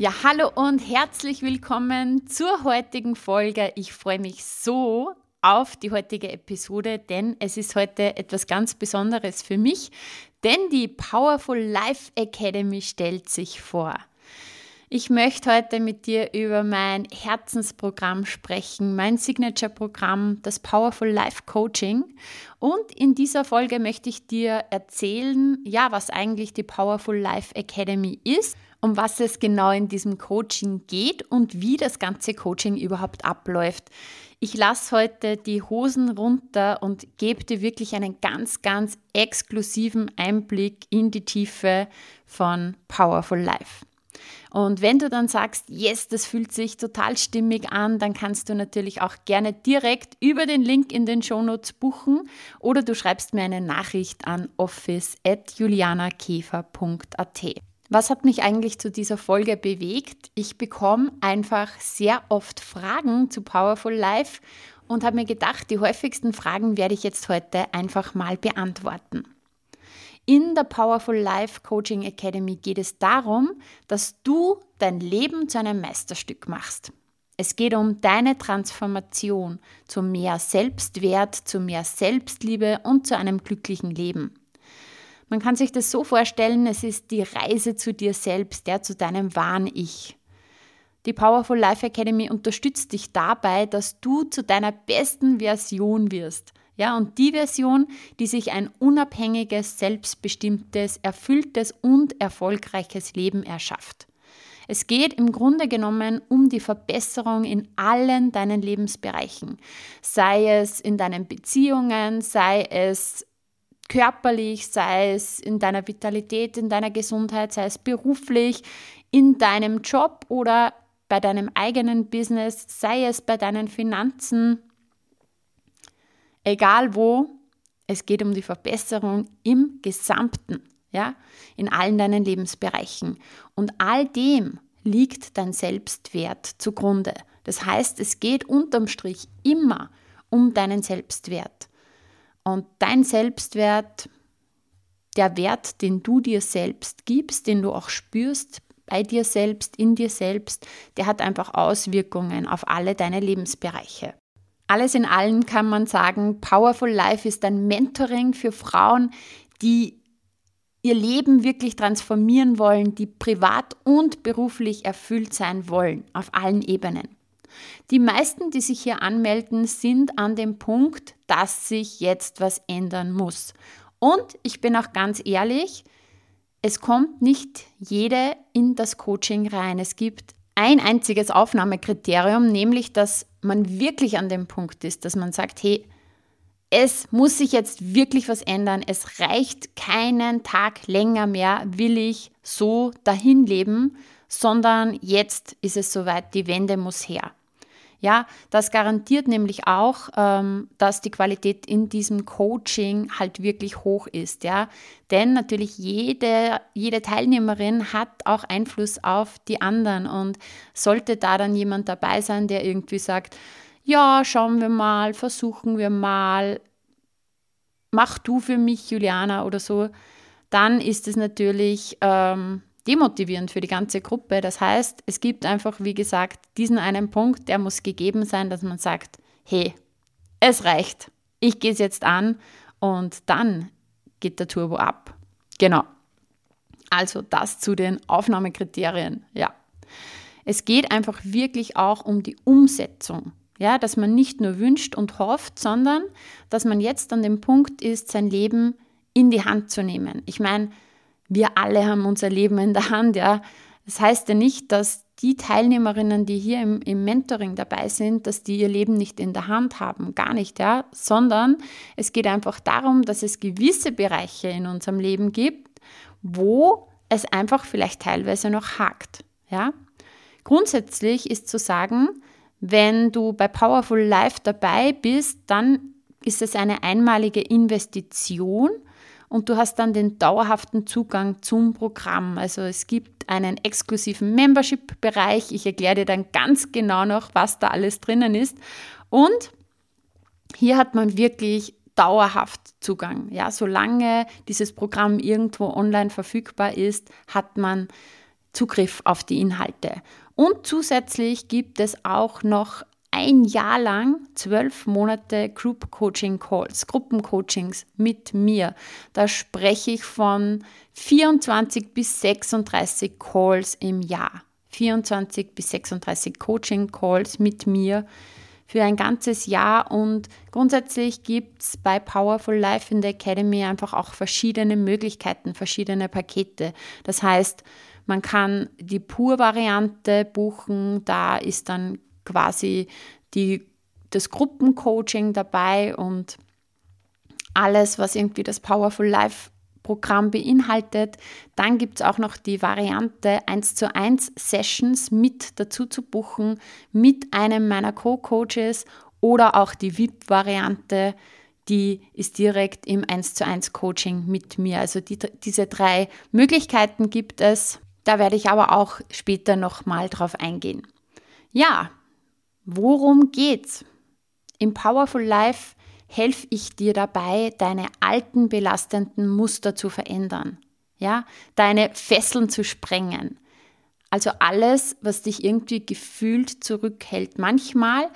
Ja, hallo und herzlich willkommen zur heutigen Folge. Ich freue mich so auf die heutige Episode, denn es ist heute etwas ganz Besonderes für mich, denn die Powerful Life Academy stellt sich vor. Ich möchte heute mit dir über mein Herzensprogramm sprechen, mein Signature-Programm, das Powerful Life Coaching. Und in dieser Folge möchte ich dir erzählen, ja, was eigentlich die Powerful Life Academy ist um was es genau in diesem Coaching geht und wie das ganze Coaching überhaupt abläuft. Ich lasse heute die Hosen runter und gebe dir wirklich einen ganz, ganz exklusiven Einblick in die Tiefe von Powerful Life. Und wenn du dann sagst, yes, das fühlt sich total stimmig an, dann kannst du natürlich auch gerne direkt über den Link in den Shownotes buchen oder du schreibst mir eine Nachricht an office.julianakäfer.at. Was hat mich eigentlich zu dieser Folge bewegt? Ich bekomme einfach sehr oft Fragen zu Powerful Life und habe mir gedacht, die häufigsten Fragen werde ich jetzt heute einfach mal beantworten. In der Powerful Life Coaching Academy geht es darum, dass du dein Leben zu einem Meisterstück machst. Es geht um deine Transformation zu mehr Selbstwert, zu mehr Selbstliebe und zu einem glücklichen Leben. Man kann sich das so vorstellen, es ist die Reise zu dir selbst, der zu deinem wahren Ich. Die Powerful Life Academy unterstützt dich dabei, dass du zu deiner besten Version wirst. Ja, und die Version, die sich ein unabhängiges, selbstbestimmtes, erfülltes und erfolgreiches Leben erschafft. Es geht im Grunde genommen um die Verbesserung in allen deinen Lebensbereichen. Sei es in deinen Beziehungen, sei es körperlich, sei es in deiner Vitalität, in deiner Gesundheit, sei es beruflich, in deinem Job oder bei deinem eigenen Business, sei es bei deinen Finanzen, egal wo, es geht um die Verbesserung im Gesamten, ja, in allen deinen Lebensbereichen. Und all dem liegt dein Selbstwert zugrunde. Das heißt, es geht unterm Strich immer um deinen Selbstwert. Und dein Selbstwert, der Wert, den du dir selbst gibst, den du auch spürst bei dir selbst, in dir selbst, der hat einfach Auswirkungen auf alle deine Lebensbereiche. Alles in allem kann man sagen, Powerful Life ist ein Mentoring für Frauen, die ihr Leben wirklich transformieren wollen, die privat und beruflich erfüllt sein wollen, auf allen Ebenen. Die meisten, die sich hier anmelden, sind an dem Punkt, dass sich jetzt was ändern muss. Und ich bin auch ganz ehrlich, es kommt nicht jede in das Coaching rein. Es gibt ein einziges Aufnahmekriterium, nämlich dass man wirklich an dem Punkt ist, dass man sagt, hey, es muss sich jetzt wirklich was ändern. Es reicht keinen Tag länger mehr, will ich so dahin leben, sondern jetzt ist es soweit, die Wende muss her. Ja, das garantiert nämlich auch, ähm, dass die Qualität in diesem Coaching halt wirklich hoch ist. Ja, denn natürlich jede, jede Teilnehmerin hat auch Einfluss auf die anderen und sollte da dann jemand dabei sein, der irgendwie sagt, ja, schauen wir mal, versuchen wir mal, mach du für mich, Juliana oder so, dann ist es natürlich ähm, demotivierend für die ganze Gruppe. Das heißt, es gibt einfach, wie gesagt, diesen einen Punkt, der muss gegeben sein, dass man sagt, hey, es reicht, ich gehe es jetzt an und dann geht der Turbo ab. Genau. Also das zu den Aufnahmekriterien, ja. Es geht einfach wirklich auch um die Umsetzung. Ja, dass man nicht nur wünscht und hofft, sondern dass man jetzt an dem Punkt ist, sein Leben in die Hand zu nehmen. Ich meine, wir alle haben unser Leben in der Hand, ja. Das heißt ja nicht, dass die Teilnehmerinnen, die hier im, im, Mentoring dabei sind, dass die ihr Leben nicht in der Hand haben, gar nicht, ja, sondern es geht einfach darum, dass es gewisse Bereiche in unserem Leben gibt, wo es einfach vielleicht teilweise noch hakt, ja. Grundsätzlich ist zu sagen, wenn du bei Powerful Life dabei bist, dann ist es eine einmalige Investition und du hast dann den dauerhaften Zugang zum Programm. Also es gibt einen exklusiven Membership-Bereich. Ich erkläre dir dann ganz genau noch, was da alles drinnen ist. Und hier hat man wirklich dauerhaft Zugang. Ja, solange dieses Programm irgendwo online verfügbar ist, hat man Zugriff auf die Inhalte. Und zusätzlich gibt es auch noch ein Jahr lang zwölf Monate Group Coaching Calls, Gruppencoachings mit mir. Da spreche ich von 24 bis 36 Calls im Jahr. 24 bis 36 Coaching Calls mit mir für ein ganzes Jahr und grundsätzlich gibt es bei Powerful Life in der Academy einfach auch verschiedene Möglichkeiten, verschiedene Pakete. Das heißt, man kann die Pur-Variante buchen, da ist dann quasi die, das Gruppencoaching dabei und alles, was irgendwie das Powerful Life Programm beinhaltet. Dann gibt es auch noch die Variante 1 zu 1 Sessions mit dazu zu buchen mit einem meiner Co-Coaches oder auch die VIP-Variante, die ist direkt im 1 zu 1 Coaching mit mir. Also die, diese drei Möglichkeiten gibt es. Da werde ich aber auch später nochmal drauf eingehen. Ja, worum geht's? Im Powerful Life helfe ich dir dabei, deine alten belastenden Muster zu verändern, ja, deine Fesseln zu sprengen. Also alles, was dich irgendwie gefühlt zurückhält. Manchmal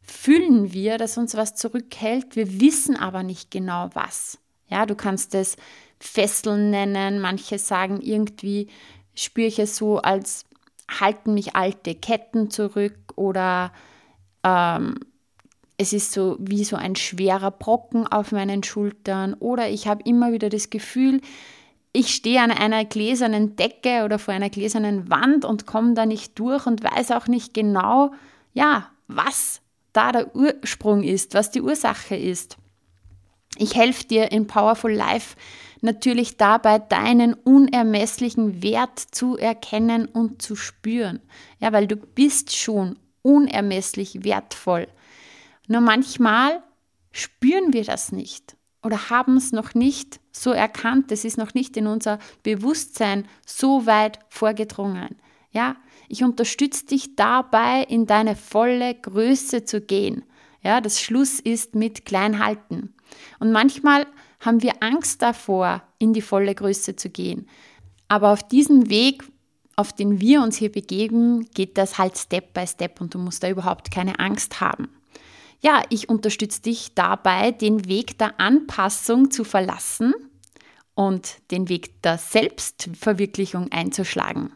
fühlen wir, dass uns was zurückhält, wir wissen aber nicht genau was. Ja, du kannst es Fesseln nennen, manche sagen irgendwie, spüre ich es so, als halten mich alte Ketten zurück oder ähm, es ist so wie so ein schwerer Brocken auf meinen Schultern oder ich habe immer wieder das Gefühl, ich stehe an einer gläsernen Decke oder vor einer gläsernen Wand und komme da nicht durch und weiß auch nicht genau, ja, was da der Ursprung ist, was die Ursache ist. Ich helfe dir in Powerful Life natürlich dabei, deinen unermesslichen Wert zu erkennen und zu spüren. Ja, weil du bist schon unermesslich wertvoll. Nur manchmal spüren wir das nicht oder haben es noch nicht so erkannt, es ist noch nicht in unser Bewusstsein so weit vorgedrungen. Ja, ich unterstütze dich dabei, in deine volle Größe zu gehen. Ja, das Schluss ist mit Kleinhalten. Und manchmal haben wir Angst davor, in die volle Größe zu gehen. Aber auf diesem Weg, auf den wir uns hier begeben, geht das halt Step by Step und du musst da überhaupt keine Angst haben. Ja, ich unterstütze dich dabei, den Weg der Anpassung zu verlassen und den Weg der Selbstverwirklichung einzuschlagen.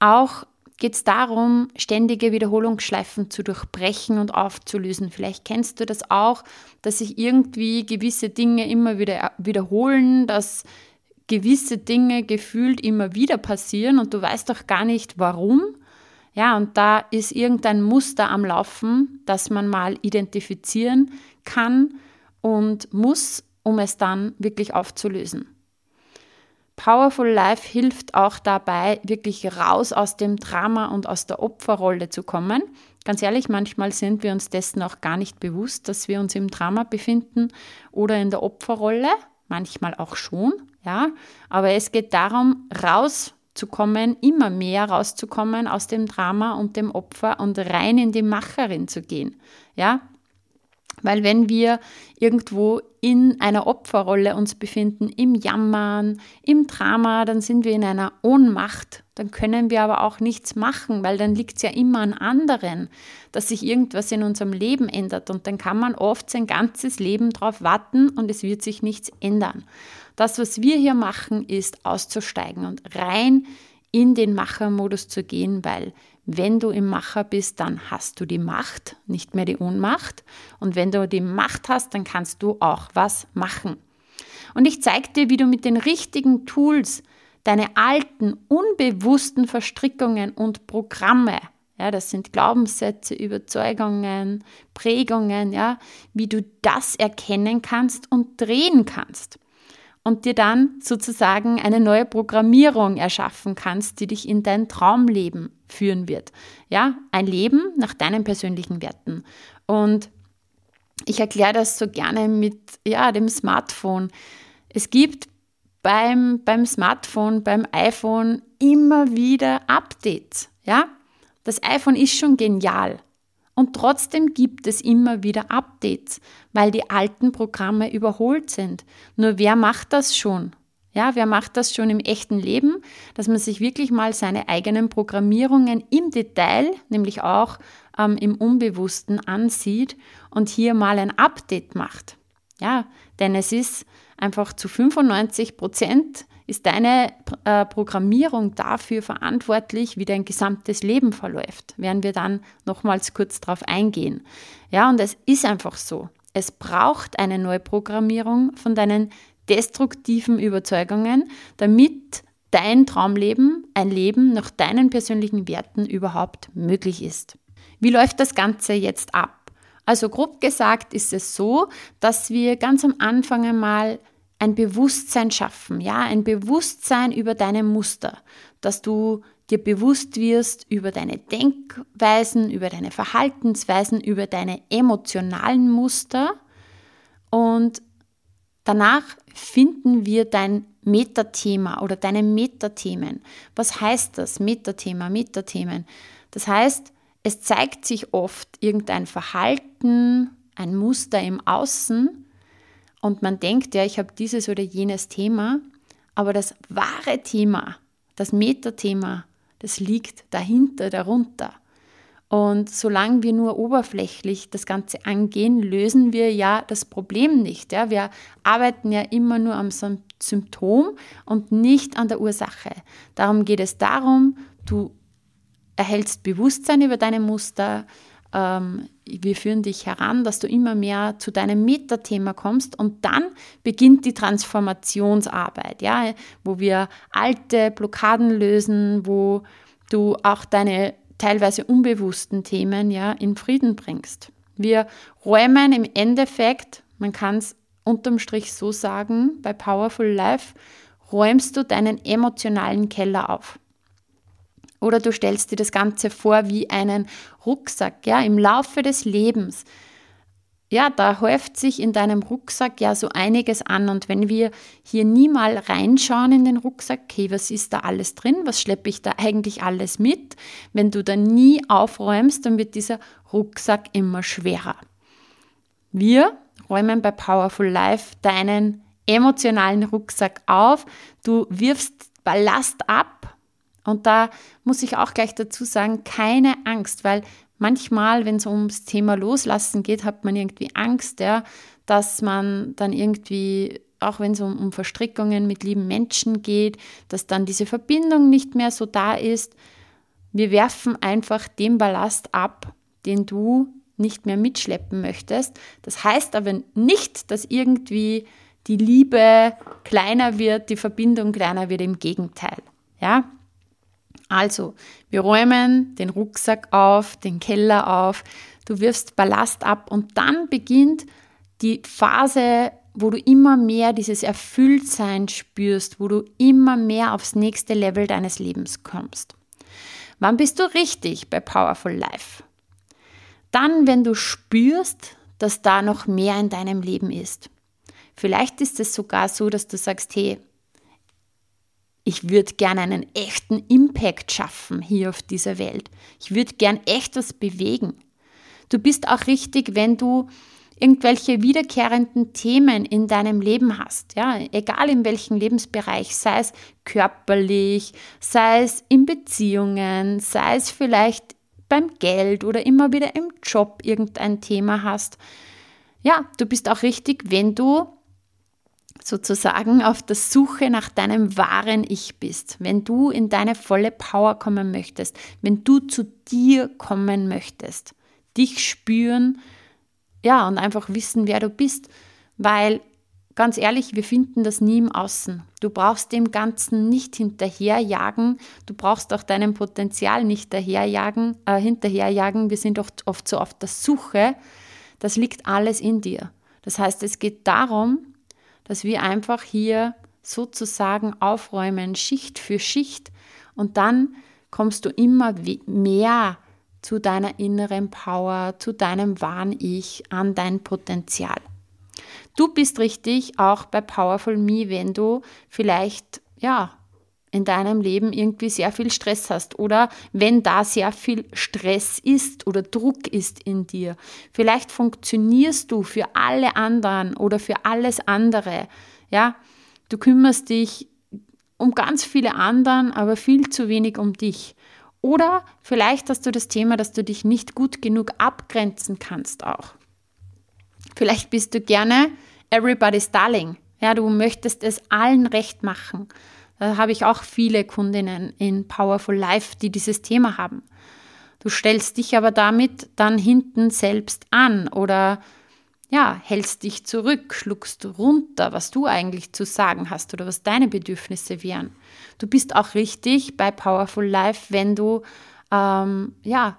Auch geht es darum, ständige Wiederholungsschleifen zu durchbrechen und aufzulösen. Vielleicht kennst du das auch, dass sich irgendwie gewisse Dinge immer wieder wiederholen, dass gewisse Dinge gefühlt immer wieder passieren und du weißt doch gar nicht warum. Ja, und da ist irgendein Muster am Laufen, das man mal identifizieren kann und muss, um es dann wirklich aufzulösen. Powerful Life hilft auch dabei, wirklich raus aus dem Drama und aus der Opferrolle zu kommen. Ganz ehrlich, manchmal sind wir uns dessen auch gar nicht bewusst, dass wir uns im Drama befinden oder in der Opferrolle, manchmal auch schon, ja. Aber es geht darum, raus zu kommen, immer mehr rauszukommen aus dem Drama und dem Opfer und rein in die Macherin zu gehen. Ja? Weil wenn wir irgendwo in einer Opferrolle uns befinden, im Jammern, im Drama, dann sind wir in einer Ohnmacht. Dann können wir aber auch nichts machen, weil dann liegt es ja immer an anderen, dass sich irgendwas in unserem Leben ändert. Und dann kann man oft sein ganzes Leben darauf warten und es wird sich nichts ändern. Das, was wir hier machen, ist auszusteigen und rein in den Machermodus zu gehen, weil wenn du im Macher bist, dann hast du die Macht, nicht mehr die Ohnmacht. Und wenn du die Macht hast, dann kannst du auch was machen. Und ich zeige dir, wie du mit den richtigen Tools deine alten, unbewussten Verstrickungen und Programme, ja, das sind Glaubenssätze, Überzeugungen, Prägungen, ja, wie du das erkennen kannst und drehen kannst. Und dir dann sozusagen eine neue Programmierung erschaffen kannst, die dich in dein Traumleben führen wird. Ja, ein Leben nach deinen persönlichen Werten. Und ich erkläre das so gerne mit ja, dem Smartphone. Es gibt beim, beim Smartphone, beim iPhone immer wieder Updates. Ja? Das iPhone ist schon genial. Und trotzdem gibt es immer wieder Updates, weil die alten Programme überholt sind. Nur wer macht das schon? Ja, wer macht das schon im echten Leben, dass man sich wirklich mal seine eigenen Programmierungen im Detail, nämlich auch ähm, im Unbewussten ansieht und hier mal ein Update macht. Ja, denn es ist einfach zu 95 Prozent ist deine äh, Programmierung dafür verantwortlich, wie dein gesamtes Leben verläuft. Werden wir dann nochmals kurz darauf eingehen. Ja, und es ist einfach so. Es braucht eine Neuprogrammierung von deinen destruktiven Überzeugungen, damit dein Traumleben, ein Leben nach deinen persönlichen Werten überhaupt möglich ist. Wie läuft das Ganze jetzt ab? Also grob gesagt ist es so, dass wir ganz am Anfang einmal ein Bewusstsein schaffen, ja, ein Bewusstsein über deine Muster, dass du dir bewusst wirst über deine Denkweisen, über deine Verhaltensweisen, über deine emotionalen Muster und danach finden wir dein Metathema oder deine Metathemen. Was heißt das? Metathema, Metathemen. Das heißt, es zeigt sich oft irgendein Verhalten, ein Muster im Außen und man denkt, ja, ich habe dieses oder jenes Thema, aber das wahre Thema, das Metathema, das liegt dahinter, darunter. Und solange wir nur oberflächlich das Ganze angehen, lösen wir ja das Problem nicht. Ja? Wir arbeiten ja immer nur am Symptom und nicht an der Ursache. Darum geht es darum, du erhältst Bewusstsein über deine Muster. Ähm, wir führen dich heran, dass du immer mehr zu deinem Metathema kommst und dann beginnt die Transformationsarbeit, ja, wo wir alte Blockaden lösen, wo du auch deine teilweise unbewussten Themen ja in Frieden bringst. Wir räumen im Endeffekt, man kann es unterm Strich so sagen, bei Powerful Life räumst du deinen emotionalen Keller auf. Oder du stellst dir das Ganze vor wie einen Rucksack, ja, im Laufe des Lebens. Ja, da häuft sich in deinem Rucksack ja so einiges an. Und wenn wir hier nie mal reinschauen in den Rucksack, okay, was ist da alles drin? Was schleppe ich da eigentlich alles mit? Wenn du da nie aufräumst, dann wird dieser Rucksack immer schwerer. Wir räumen bei Powerful Life deinen emotionalen Rucksack auf. Du wirfst Ballast ab, und da muss ich auch gleich dazu sagen, keine Angst, weil manchmal, wenn es ums Thema Loslassen geht, hat man irgendwie Angst, ja, dass man dann irgendwie, auch wenn es um, um Verstrickungen mit lieben Menschen geht, dass dann diese Verbindung nicht mehr so da ist. Wir werfen einfach den Ballast ab, den du nicht mehr mitschleppen möchtest. Das heißt aber nicht, dass irgendwie die Liebe kleiner wird, die Verbindung kleiner wird, im Gegenteil. Ja, also, wir räumen den Rucksack auf, den Keller auf, du wirfst Ballast ab und dann beginnt die Phase, wo du immer mehr dieses Erfülltsein spürst, wo du immer mehr aufs nächste Level deines Lebens kommst. Wann bist du richtig bei Powerful Life? Dann, wenn du spürst, dass da noch mehr in deinem Leben ist. Vielleicht ist es sogar so, dass du sagst, hey, ich würde gerne einen echten Impact schaffen hier auf dieser Welt. Ich würde gern echt was bewegen. Du bist auch richtig, wenn du irgendwelche wiederkehrenden Themen in deinem Leben hast, ja, egal in welchem Lebensbereich, sei es körperlich, sei es in Beziehungen, sei es vielleicht beim Geld oder immer wieder im Job irgendein Thema hast. Ja, du bist auch richtig, wenn du sozusagen auf der Suche nach deinem wahren Ich bist, wenn du in deine volle Power kommen möchtest, wenn du zu dir kommen möchtest, dich spüren, ja, und einfach wissen, wer du bist, weil ganz ehrlich, wir finden das nie im Außen. Du brauchst dem Ganzen nicht hinterherjagen, du brauchst auch deinem Potenzial nicht daherjagen, äh, hinterherjagen. Wir sind oft, oft so auf der Suche. Das liegt alles in dir. Das heißt, es geht darum, dass wir einfach hier sozusagen aufräumen, Schicht für Schicht. Und dann kommst du immer mehr zu deiner inneren Power, zu deinem wahren Ich, an dein Potenzial. Du bist richtig auch bei Powerful Me, wenn du vielleicht, ja, in deinem Leben irgendwie sehr viel Stress hast oder wenn da sehr viel Stress ist oder Druck ist in dir. Vielleicht funktionierst du für alle anderen oder für alles andere. Ja, du kümmerst dich um ganz viele anderen, aber viel zu wenig um dich. Oder vielleicht hast du das Thema, dass du dich nicht gut genug abgrenzen kannst auch. Vielleicht bist du gerne everybody's darling. Ja, du möchtest es allen recht machen. Da habe ich auch viele Kundinnen in Powerful Life, die dieses Thema haben. Du stellst dich aber damit dann hinten selbst an oder ja, hältst dich zurück, schluckst runter, was du eigentlich zu sagen hast oder was deine Bedürfnisse wären. Du bist auch richtig bei Powerful Life, wenn du ähm, ja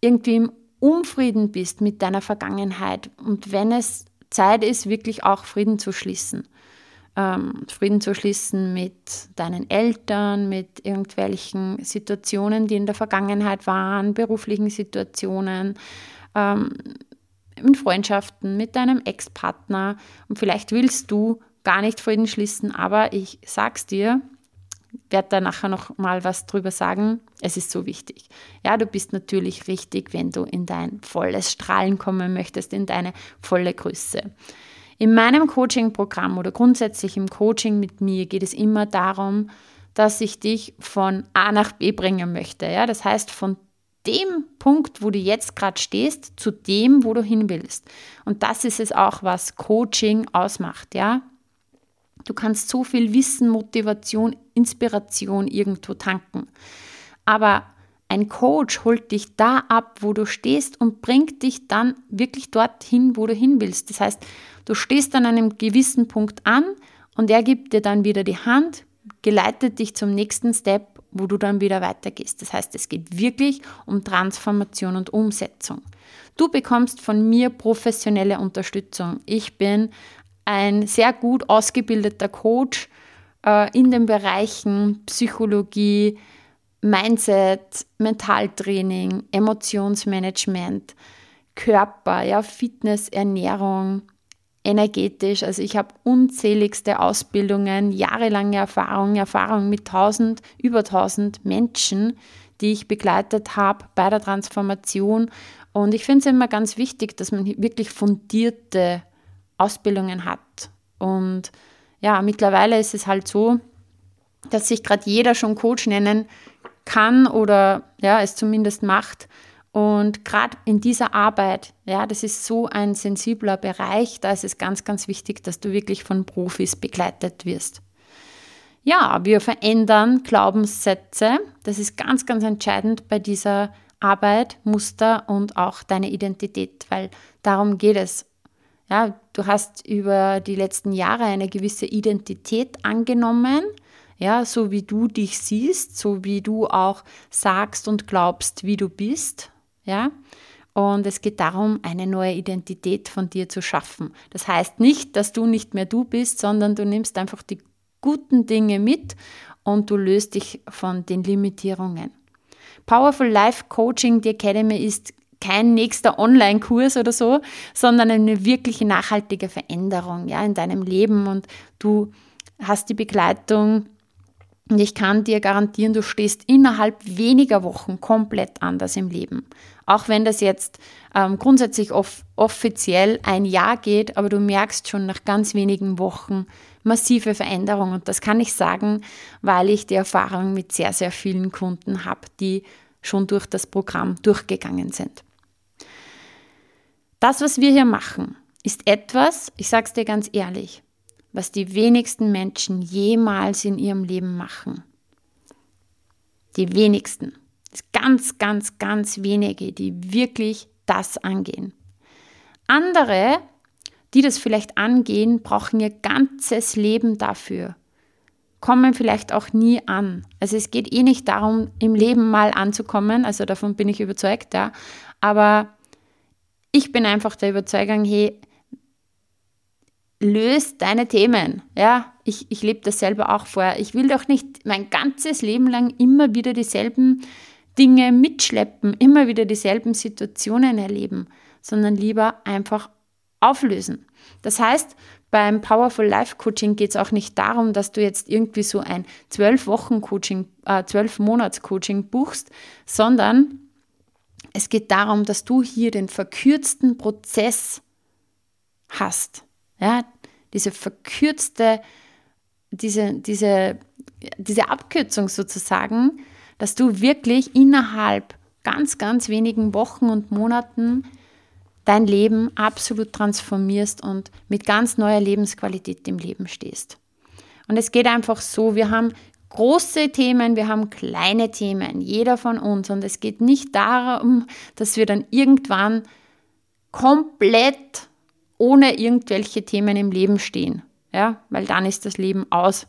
irgendwie im Unfrieden bist mit deiner Vergangenheit und wenn es Zeit ist, wirklich auch Frieden zu schließen ähm, Frieden zu schließen mit deinen Eltern, mit irgendwelchen Situationen, die in der Vergangenheit waren, beruflichen Situationen, ähm, in Freundschaften, mit deinem Ex-Partner. Und vielleicht willst du gar nicht Frieden schließen, aber ich sag's dir, werde da nachher noch mal was drüber sagen. Es ist so wichtig. Ja, du bist natürlich richtig, wenn du in dein volles Strahlen kommen möchtest, in deine volle Größe. In meinem Coaching-Programm oder grundsätzlich im Coaching mit mir geht es immer darum, dass ich dich von A nach B bringen möchte. Ja? Das heißt, von dem Punkt, wo du jetzt gerade stehst, zu dem, wo du hin willst. Und das ist es auch, was Coaching ausmacht. Ja? Du kannst so viel Wissen, Motivation, Inspiration irgendwo tanken. Aber ein Coach holt dich da ab, wo du stehst und bringt dich dann wirklich dorthin, wo du hin willst. Das heißt, du stehst an einem gewissen Punkt an und er gibt dir dann wieder die Hand, geleitet dich zum nächsten Step, wo du dann wieder weitergehst. Das heißt, es geht wirklich um Transformation und Umsetzung. Du bekommst von mir professionelle Unterstützung. Ich bin ein sehr gut ausgebildeter Coach äh, in den Bereichen Psychologie, Mindset, Mentaltraining, Emotionsmanagement, Körper, ja, Fitness, Ernährung, energetisch. Also ich habe unzähligste Ausbildungen, jahrelange Erfahrung, Erfahrung mit tausend, über 1000 Menschen, die ich begleitet habe bei der Transformation. Und ich finde es immer ganz wichtig, dass man wirklich fundierte Ausbildungen hat. Und ja, mittlerweile ist es halt so, dass sich gerade jeder schon Coach nennen kann oder ja, es zumindest macht. Und gerade in dieser Arbeit, ja, das ist so ein sensibler Bereich, da ist es ganz, ganz wichtig, dass du wirklich von Profis begleitet wirst. Ja, wir verändern Glaubenssätze. Das ist ganz, ganz entscheidend bei dieser Arbeit, Muster und auch deine Identität, weil darum geht es. Ja, du hast über die letzten Jahre eine gewisse Identität angenommen, ja, so wie du dich siehst, so wie du auch sagst und glaubst, wie du bist, ja. Und es geht darum, eine neue Identität von dir zu schaffen. Das heißt nicht, dass du nicht mehr du bist, sondern du nimmst einfach die guten Dinge mit und du löst dich von den Limitierungen. Powerful Life Coaching, die Academy ist kein nächster Online-Kurs oder so, sondern eine wirkliche nachhaltige Veränderung ja, in deinem Leben und du hast die Begleitung und ich kann dir garantieren, du stehst innerhalb weniger Wochen komplett anders im Leben. Auch wenn das jetzt ähm, grundsätzlich off offiziell ein Jahr geht, aber du merkst schon nach ganz wenigen Wochen massive Veränderungen. Und das kann ich sagen, weil ich die Erfahrung mit sehr, sehr vielen Kunden habe, die schon durch das Programm durchgegangen sind. Das, was wir hier machen, ist etwas, ich sage es dir ganz ehrlich, was die wenigsten Menschen jemals in ihrem Leben machen. Die wenigsten. Ganz, ganz, ganz wenige, die wirklich das angehen. Andere, die das vielleicht angehen, brauchen ihr ganzes Leben dafür. Kommen vielleicht auch nie an. Also es geht eh nicht darum, im Leben mal anzukommen, also davon bin ich überzeugt, ja. Aber ich bin einfach der Überzeugung, hey, löse deine Themen. Ja, ich, ich lebe das selber auch vor. Ich will doch nicht mein ganzes Leben lang immer wieder dieselben Dinge mitschleppen, immer wieder dieselben Situationen erleben, sondern lieber einfach auflösen. Das heißt, beim Powerful Life Coaching geht es auch nicht darum, dass du jetzt irgendwie so ein zwölf Wochen Coaching, äh, zwölf Monats Coaching buchst, sondern es geht darum, dass du hier den verkürzten Prozess hast. Ja, diese verkürzte, diese, diese, diese Abkürzung sozusagen, dass du wirklich innerhalb ganz, ganz wenigen Wochen und Monaten dein Leben absolut transformierst und mit ganz neuer Lebensqualität im Leben stehst. Und es geht einfach so, wir haben große Themen, wir haben kleine Themen, jeder von uns. Und es geht nicht darum, dass wir dann irgendwann komplett ohne irgendwelche Themen im Leben stehen. Ja, weil dann ist das Leben aus.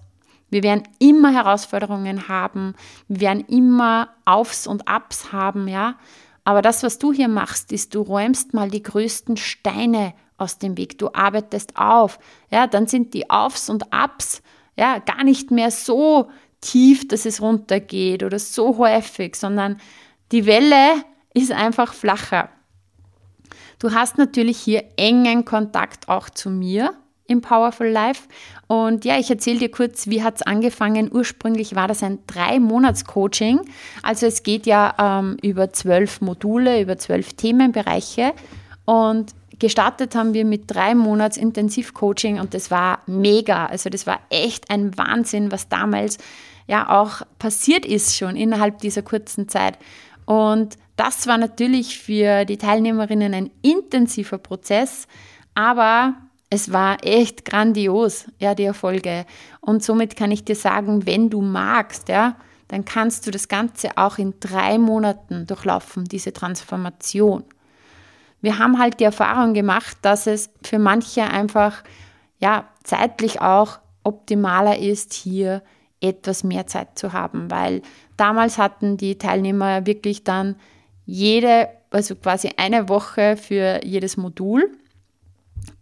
Wir werden immer Herausforderungen haben, wir werden immer Aufs und Abs haben, ja. Aber das, was du hier machst, ist, du räumst mal die größten Steine aus dem Weg. Du arbeitest auf. Ja, dann sind die Aufs und Abs ja gar nicht mehr so tief, dass es runtergeht oder so häufig, sondern die Welle ist einfach flacher. Du hast natürlich hier engen Kontakt auch zu mir im Powerful Life. Und ja, ich erzähle dir kurz, wie hat es angefangen. Ursprünglich war das ein Drei-Monats-Coaching. Also es geht ja ähm, über zwölf Module, über zwölf Themenbereiche. Und gestartet haben wir mit drei Monats Intensivcoaching und das war mega. Also das war echt ein Wahnsinn, was damals ja auch passiert ist schon innerhalb dieser kurzen Zeit. Und das war natürlich für die Teilnehmerinnen ein intensiver Prozess, aber es war echt grandios, ja, die Erfolge. Und somit kann ich dir sagen, wenn du magst, ja, dann kannst du das Ganze auch in drei Monaten durchlaufen, diese Transformation. Wir haben halt die Erfahrung gemacht, dass es für manche einfach, ja, zeitlich auch optimaler ist, hier etwas mehr Zeit zu haben, weil damals hatten die Teilnehmer wirklich dann jede, also quasi eine Woche für jedes Modul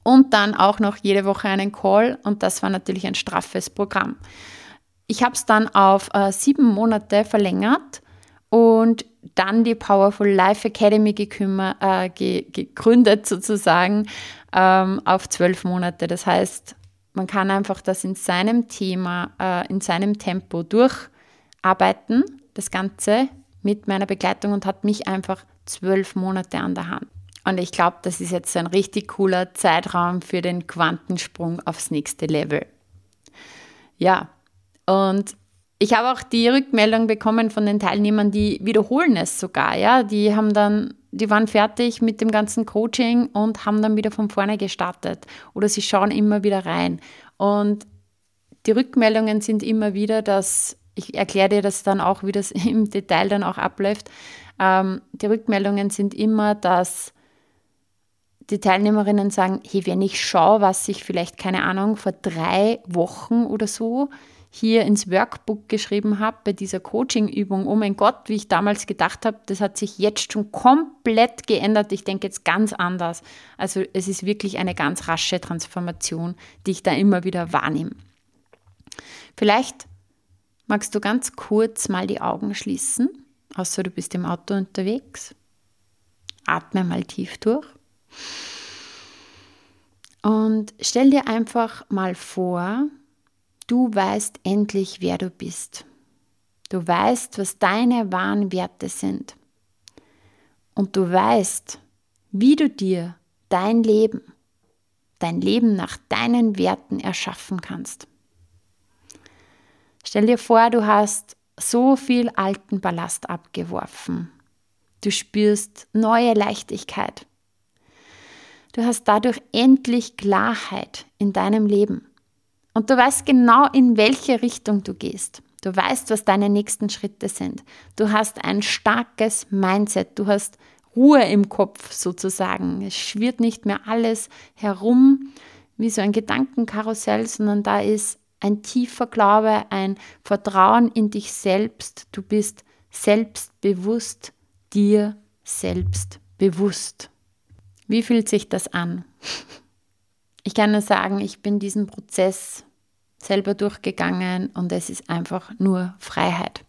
und dann auch noch jede Woche einen Call und das war natürlich ein straffes Programm. Ich habe es dann auf äh, sieben Monate verlängert und dann die Powerful Life Academy gekümmer, äh, ge gegründet sozusagen ähm, auf zwölf Monate. Das heißt, man kann einfach das in seinem Thema, äh, in seinem Tempo durcharbeiten, das Ganze mit meiner Begleitung und hat mich einfach zwölf Monate an der Hand. Und ich glaube, das ist jetzt ein richtig cooler Zeitraum für den Quantensprung aufs nächste Level. Ja, und ich habe auch die Rückmeldung bekommen von den Teilnehmern, die wiederholen es sogar. Ja, die haben dann, die waren fertig mit dem ganzen Coaching und haben dann wieder von vorne gestartet. Oder sie schauen immer wieder rein. Und die Rückmeldungen sind immer wieder, dass ich erkläre dir das dann auch, wie das im Detail dann auch abläuft. Ähm, die Rückmeldungen sind immer, dass die Teilnehmerinnen sagen, hey, wenn ich schaue, was ich vielleicht, keine Ahnung, vor drei Wochen oder so hier ins Workbook geschrieben habe bei dieser Coaching-Übung, oh mein Gott, wie ich damals gedacht habe, das hat sich jetzt schon komplett geändert. Ich denke jetzt ganz anders. Also es ist wirklich eine ganz rasche Transformation, die ich da immer wieder wahrnehme. Vielleicht magst du ganz kurz mal die Augen schließen, außer du bist im Auto unterwegs. Atme mal tief durch. Und stell dir einfach mal vor, du weißt endlich, wer du bist. Du weißt, was deine wahren Werte sind. Und du weißt, wie du dir dein Leben, dein Leben nach deinen Werten erschaffen kannst. Stell dir vor, du hast so viel alten Ballast abgeworfen. Du spürst neue Leichtigkeit. Du hast dadurch endlich Klarheit in deinem Leben. Und du weißt genau, in welche Richtung du gehst. Du weißt, was deine nächsten Schritte sind. Du hast ein starkes Mindset. Du hast Ruhe im Kopf sozusagen. Es schwirrt nicht mehr alles herum wie so ein Gedankenkarussell, sondern da ist ein tiefer Glaube, ein Vertrauen in dich selbst. Du bist selbstbewusst, dir selbst bewusst. Wie fühlt sich das an? ich kann nur sagen, ich bin diesen Prozess selber durchgegangen und es ist einfach nur Freiheit.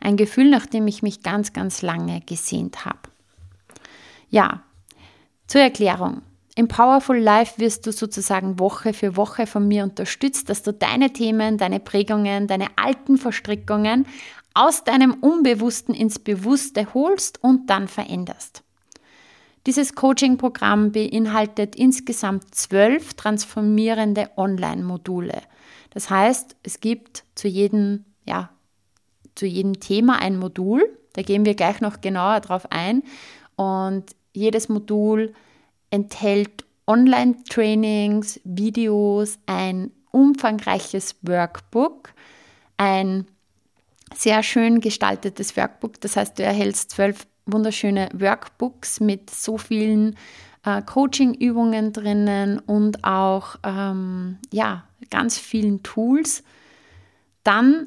Ein Gefühl, nach dem ich mich ganz, ganz lange gesehnt habe. Ja, zur Erklärung. Im Powerful Life wirst du sozusagen Woche für Woche von mir unterstützt, dass du deine Themen, deine Prägungen, deine alten Verstrickungen aus deinem Unbewussten ins Bewusste holst und dann veränderst. Dieses Coaching-Programm beinhaltet insgesamt zwölf transformierende Online-Module. Das heißt, es gibt zu jedem, ja, zu jedem Thema ein Modul. Da gehen wir gleich noch genauer drauf ein. Und jedes Modul enthält Online-Trainings, Videos, ein umfangreiches Workbook, ein sehr schön gestaltetes Workbook. Das heißt, du erhältst zwölf wunderschöne Workbooks mit so vielen äh, Coaching-Übungen drinnen und auch ähm, ja, ganz vielen Tools. Dann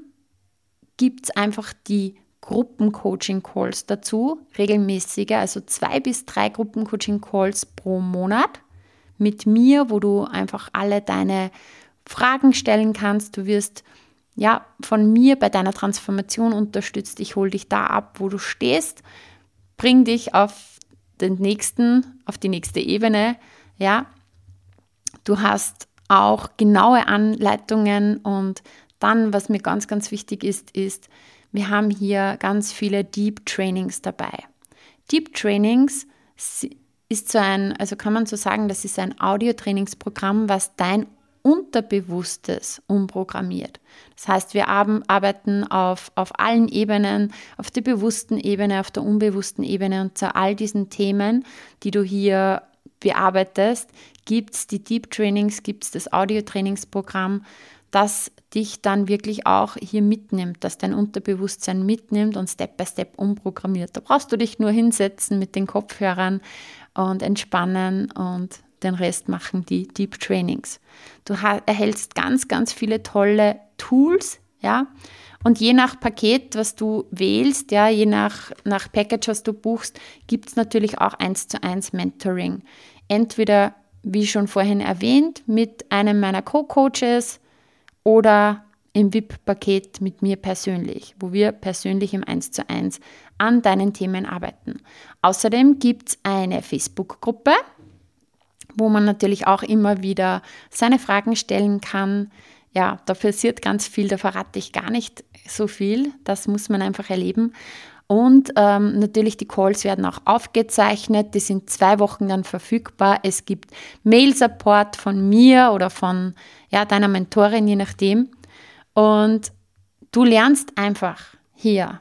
gibt es einfach die Gruppencoaching-Calls dazu, regelmäßige, also zwei bis drei Gruppencoaching-Calls pro Monat mit mir, wo du einfach alle deine Fragen stellen kannst. Du wirst ja von mir bei deiner Transformation unterstützt. Ich hole dich da ab, wo du stehst, bring dich auf den nächsten, auf die nächste Ebene. Ja, du hast auch genaue Anleitungen und dann, was mir ganz, ganz wichtig ist, ist, wir haben hier ganz viele Deep Trainings dabei. Deep Trainings ist so ein, also kann man so sagen, das ist ein Audio-Trainingsprogramm, was dein Unterbewusstes umprogrammiert. Das heißt, wir arbeiten auf, auf allen Ebenen, auf der bewussten Ebene, auf der unbewussten Ebene und zu all diesen Themen, die du hier bearbeitest, gibt es die Deep Trainings, gibt es das Audio-Trainingsprogramm, das dich dann wirklich auch hier mitnimmt, dass dein Unterbewusstsein mitnimmt und Step by Step umprogrammiert. Da brauchst du dich nur hinsetzen mit den Kopfhörern und entspannen und den Rest machen die Deep Trainings. Du erhältst ganz, ganz viele tolle Tools, ja. Und je nach Paket, was du wählst, ja, je nach, nach Package, was du buchst, gibt es natürlich auch eins zu eins Mentoring. Entweder, wie schon vorhin erwähnt, mit einem meiner Co-Coaches, oder im VIP-Paket mit mir persönlich, wo wir persönlich im 1 zu 1 an deinen Themen arbeiten. Außerdem gibt es eine Facebook-Gruppe, wo man natürlich auch immer wieder seine Fragen stellen kann. Ja, da passiert ganz viel, da verrate ich gar nicht so viel. Das muss man einfach erleben. Und ähm, natürlich die Calls werden auch aufgezeichnet. Die sind zwei Wochen dann verfügbar. Es gibt Mail-Support von mir oder von ja, deiner Mentorin, je nachdem. Und du lernst einfach hier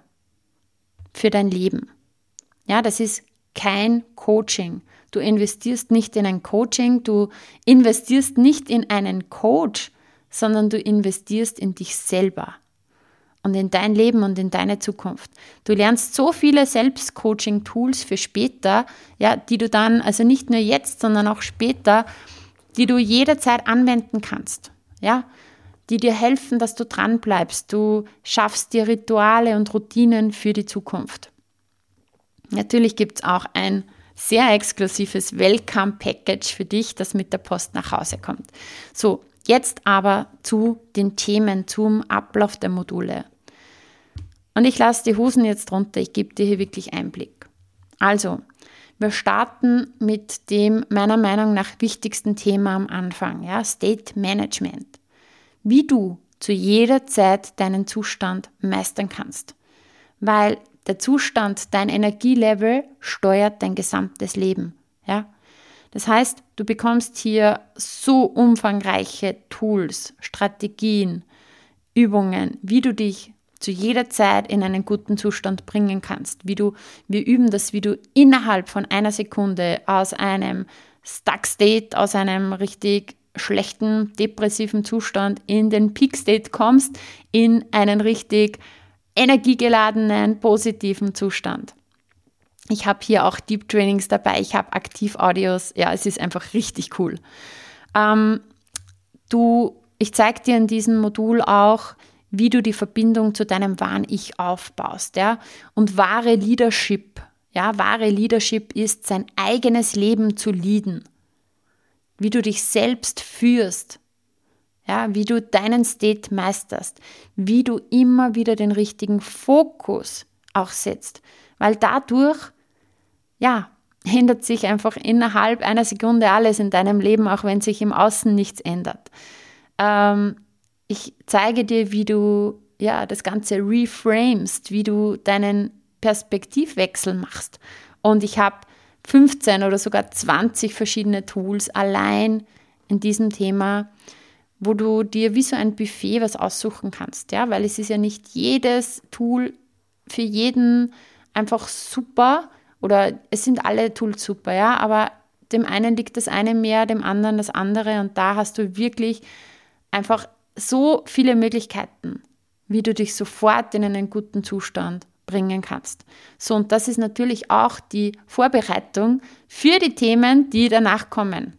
für dein Leben. Ja, das ist kein Coaching. Du investierst nicht in ein Coaching, du investierst nicht in einen Coach, sondern du investierst in dich selber und in dein Leben und in deine Zukunft. Du lernst so viele Selbstcoaching-Tools für später, ja, die du dann, also nicht nur jetzt, sondern auch später, die du jederzeit anwenden kannst, ja, die dir helfen, dass du dran bleibst. Du schaffst dir Rituale und Routinen für die Zukunft. Natürlich gibt es auch ein sehr exklusives Welcome-Package für dich, das mit der Post nach Hause kommt. So, jetzt aber zu den Themen, zum Ablauf der Module. Und ich lasse die Hosen jetzt runter, ich gebe dir hier wirklich Einblick. Also, wir starten mit dem meiner Meinung nach wichtigsten Thema am Anfang, ja, State Management. Wie du zu jeder Zeit deinen Zustand meistern kannst. Weil der Zustand, dein Energielevel steuert dein gesamtes Leben, ja. Das heißt, du bekommst hier so umfangreiche Tools, Strategien, Übungen, wie du dich zu jeder Zeit in einen guten Zustand bringen kannst. Wie du, wir üben das, wie du innerhalb von einer Sekunde aus einem Stuck State, aus einem richtig schlechten, depressiven Zustand in den Peak State kommst, in einen richtig energiegeladenen, positiven Zustand. Ich habe hier auch Deep Trainings dabei, ich habe Aktiv-Audios, ja, es ist einfach richtig cool. Ähm, du, ich zeige dir in diesem Modul auch, wie du die Verbindung zu deinem wahren Ich aufbaust. Ja? Und wahre Leadership, ja, wahre Leadership ist, sein eigenes Leben zu leaden. wie du dich selbst führst, ja, wie du deinen State meisterst, wie du immer wieder den richtigen Fokus auch setzt, weil dadurch, ja, ändert sich einfach innerhalb einer Sekunde alles in deinem Leben, auch wenn sich im Außen nichts ändert. Ähm, ich zeige dir, wie du ja das Ganze reframest, wie du deinen Perspektivwechsel machst. Und ich habe 15 oder sogar 20 verschiedene Tools allein in diesem Thema, wo du dir wie so ein Buffet was aussuchen kannst, ja, weil es ist ja nicht jedes Tool für jeden einfach super oder es sind alle Tools super, ja, aber dem einen liegt das eine mehr, dem anderen das andere und da hast du wirklich einfach so viele Möglichkeiten, wie du dich sofort in einen guten Zustand bringen kannst. So, und das ist natürlich auch die Vorbereitung für die Themen, die danach kommen.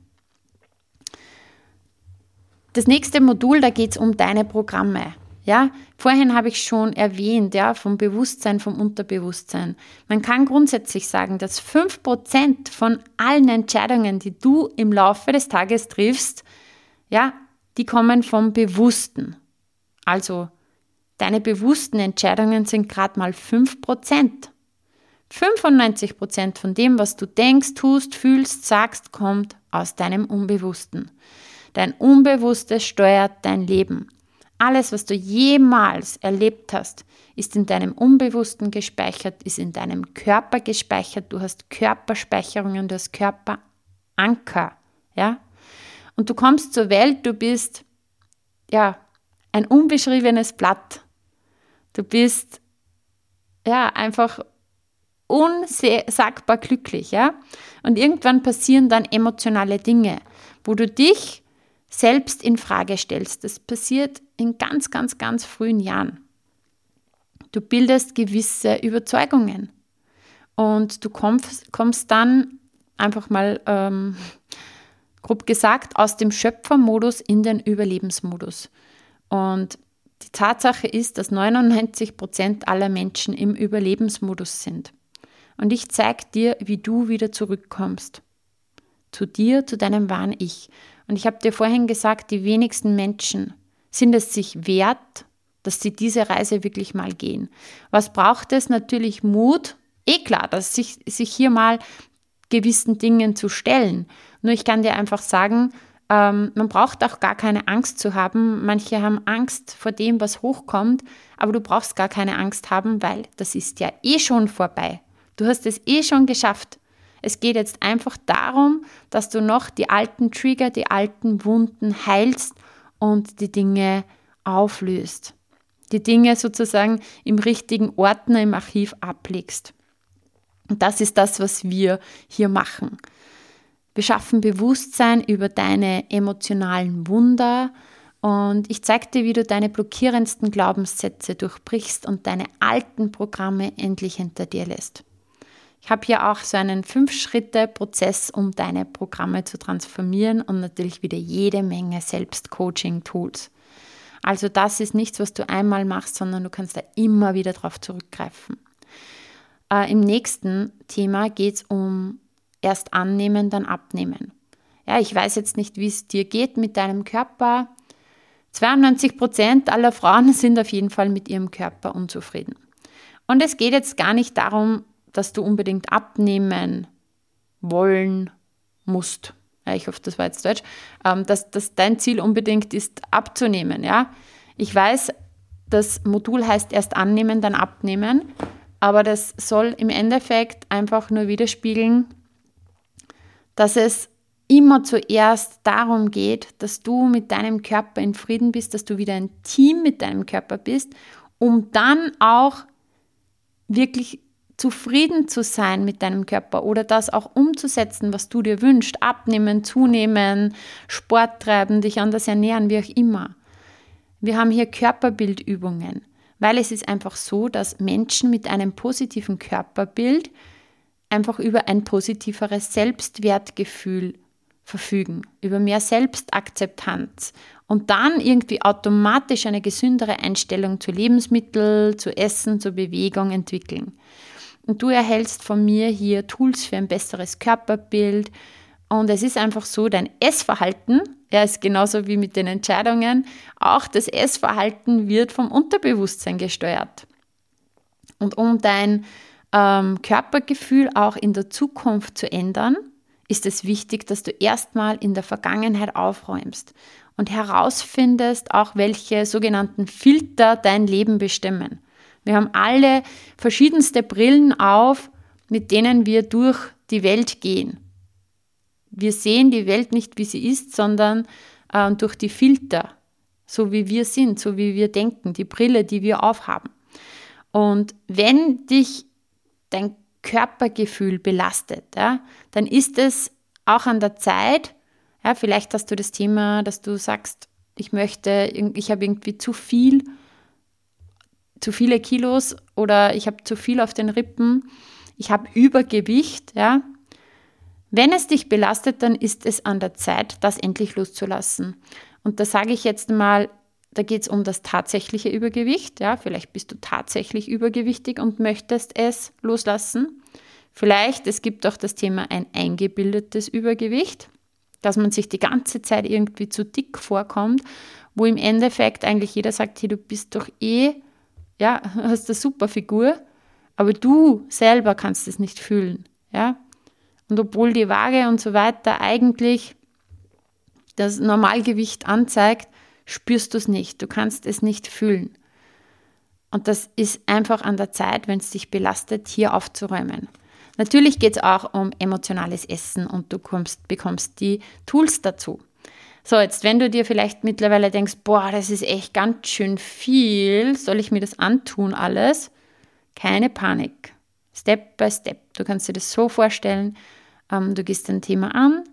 Das nächste Modul, da geht es um deine Programme. Ja, vorhin habe ich schon erwähnt, ja, vom Bewusstsein, vom Unterbewusstsein. Man kann grundsätzlich sagen, dass 5% von allen Entscheidungen, die du im Laufe des Tages triffst, ja, die kommen vom Bewussten. Also deine bewussten Entscheidungen sind gerade mal 5%. 95% von dem, was du denkst, tust, fühlst, sagst, kommt aus deinem Unbewussten. Dein Unbewusstes steuert dein Leben. Alles, was du jemals erlebt hast, ist in deinem Unbewussten gespeichert, ist in deinem Körper gespeichert. Du hast Körperspeicherungen, du hast Körperanker, ja? Und du kommst zur Welt, du bist ja ein unbeschriebenes Blatt. Du bist ja einfach unsagbar glücklich, ja? Und irgendwann passieren dann emotionale Dinge, wo du dich selbst in Frage stellst. Das passiert in ganz, ganz, ganz frühen Jahren. Du bildest gewisse Überzeugungen und du kommst, kommst dann einfach mal ähm, grob gesagt, aus dem Schöpfermodus in den Überlebensmodus. Und die Tatsache ist, dass 99 Prozent aller Menschen im Überlebensmodus sind. Und ich zeige dir, wie du wieder zurückkommst. Zu dir, zu deinem wahren Ich. Und ich habe dir vorhin gesagt, die wenigsten Menschen sind es sich wert, dass sie diese Reise wirklich mal gehen. Was braucht es? Natürlich Mut. Eh klar, dass sich, sich hier mal gewissen Dingen zu stellen. Nur ich kann dir einfach sagen, ähm, man braucht auch gar keine Angst zu haben. Manche haben Angst vor dem, was hochkommt, aber du brauchst gar keine Angst haben, weil das ist ja eh schon vorbei. Du hast es eh schon geschafft. Es geht jetzt einfach darum, dass du noch die alten Trigger, die alten Wunden heilst und die Dinge auflöst. Die Dinge sozusagen im richtigen Ordner im Archiv ablegst. Und das ist das, was wir hier machen. Wir schaffen Bewusstsein über deine emotionalen Wunder und ich zeige dir, wie du deine blockierendsten Glaubenssätze durchbrichst und deine alten Programme endlich hinter dir lässt. Ich habe hier auch so einen Fünf-Schritte-Prozess, um deine Programme zu transformieren und natürlich wieder jede Menge Selbstcoaching-Tools. Also das ist nichts, was du einmal machst, sondern du kannst da immer wieder drauf zurückgreifen. Äh, Im nächsten Thema geht es um erst annehmen, dann abnehmen. Ja, ich weiß jetzt nicht, wie es dir geht mit deinem Körper. 92 Prozent aller Frauen sind auf jeden Fall mit ihrem Körper unzufrieden. Und es geht jetzt gar nicht darum, dass du unbedingt abnehmen wollen musst. Ja, ich hoffe, das war jetzt Deutsch. Ähm, dass, dass dein Ziel unbedingt ist, abzunehmen. Ja? Ich weiß, das Modul heißt erst annehmen, dann abnehmen. Aber das soll im Endeffekt einfach nur widerspiegeln, dass es immer zuerst darum geht, dass du mit deinem Körper in Frieden bist, dass du wieder ein Team mit deinem Körper bist, um dann auch wirklich zufrieden zu sein mit deinem Körper oder das auch umzusetzen, was du dir wünschst, abnehmen, zunehmen, Sport treiben, dich anders ernähren, wie auch immer. Wir haben hier Körperbildübungen weil es ist einfach so, dass Menschen mit einem positiven Körperbild einfach über ein positiveres Selbstwertgefühl verfügen, über mehr Selbstakzeptanz und dann irgendwie automatisch eine gesündere Einstellung zu Lebensmitteln, zu Essen, zur Bewegung entwickeln. Und du erhältst von mir hier Tools für ein besseres Körperbild, Und es ist einfach so, dein Essverhalten, ja, ist genauso wie mit den Entscheidungen, auch das Essverhalten wird vom Unterbewusstsein gesteuert. Und um dein ähm, Körpergefühl auch in der Zukunft zu ändern, ist es wichtig, dass du erstmal in der Vergangenheit aufräumst und herausfindest, auch welche sogenannten Filter dein Leben bestimmen. Wir haben alle verschiedenste Brillen auf, mit denen wir durch die Welt gehen. Wir sehen die Welt nicht, wie sie ist, sondern äh, durch die Filter, so wie wir sind, so wie wir denken, die Brille, die wir aufhaben. Und wenn dich dein Körpergefühl belastet, ja, dann ist es auch an der Zeit, ja, vielleicht hast du das Thema, dass du sagst, ich möchte, ich habe irgendwie zu viel, zu viele Kilos oder ich habe zu viel auf den Rippen, ich habe Übergewicht, ja. Wenn es dich belastet, dann ist es an der Zeit, das endlich loszulassen. Und da sage ich jetzt mal, da geht es um das tatsächliche Übergewicht. Ja, vielleicht bist du tatsächlich übergewichtig und möchtest es loslassen. Vielleicht, es gibt auch das Thema ein eingebildetes Übergewicht dass man sich die ganze Zeit irgendwie zu dick vorkommt, wo im Endeffekt eigentlich jeder sagt, hey, du bist doch eh, ja, hast eine super Figur, aber du selber kannst es nicht fühlen, ja. Und obwohl die Waage und so weiter eigentlich das Normalgewicht anzeigt, spürst du es nicht, du kannst es nicht fühlen. Und das ist einfach an der Zeit, wenn es dich belastet, hier aufzuräumen. Natürlich geht es auch um emotionales Essen und du kommst, bekommst die Tools dazu. So, jetzt, wenn du dir vielleicht mittlerweile denkst, boah, das ist echt ganz schön viel, soll ich mir das antun alles? Keine Panik. Step by Step. Du kannst dir das so vorstellen, ähm, du gehst ein Thema an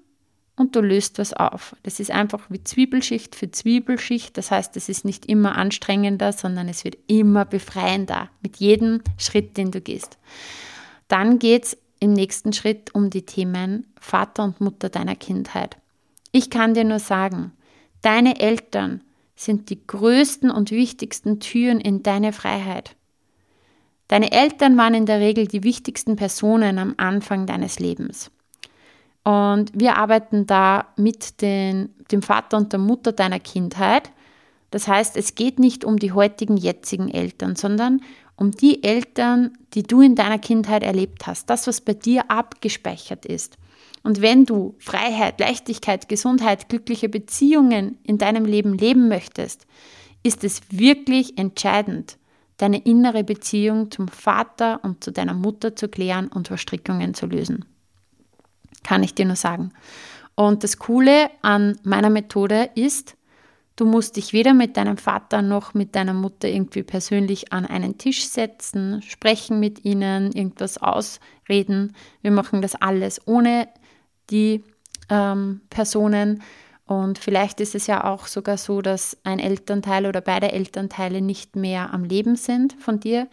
und du löst was auf. Das ist einfach wie Zwiebelschicht für Zwiebelschicht. Das heißt, es ist nicht immer anstrengender, sondern es wird immer befreiender mit jedem Schritt, den du gehst. Dann geht es im nächsten Schritt um die Themen Vater und Mutter deiner Kindheit. Ich kann dir nur sagen, deine Eltern sind die größten und wichtigsten Türen in deine Freiheit. Deine Eltern waren in der Regel die wichtigsten Personen am Anfang deines Lebens. Und wir arbeiten da mit den, dem Vater und der Mutter deiner Kindheit. Das heißt, es geht nicht um die heutigen, jetzigen Eltern, sondern um die Eltern, die du in deiner Kindheit erlebt hast, das, was bei dir abgespeichert ist. Und wenn du Freiheit, Leichtigkeit, Gesundheit, glückliche Beziehungen in deinem Leben leben möchtest, ist es wirklich entscheidend, deine innere Beziehung zum Vater und zu deiner Mutter zu klären und Verstrickungen zu lösen. Kann ich dir nur sagen. Und das Coole an meiner Methode ist, Du musst dich weder mit deinem Vater noch mit deiner Mutter irgendwie persönlich an einen Tisch setzen, sprechen mit ihnen, irgendwas ausreden. Wir machen das alles ohne die ähm, Personen. Und vielleicht ist es ja auch sogar so, dass ein Elternteil oder beide Elternteile nicht mehr am Leben sind von dir.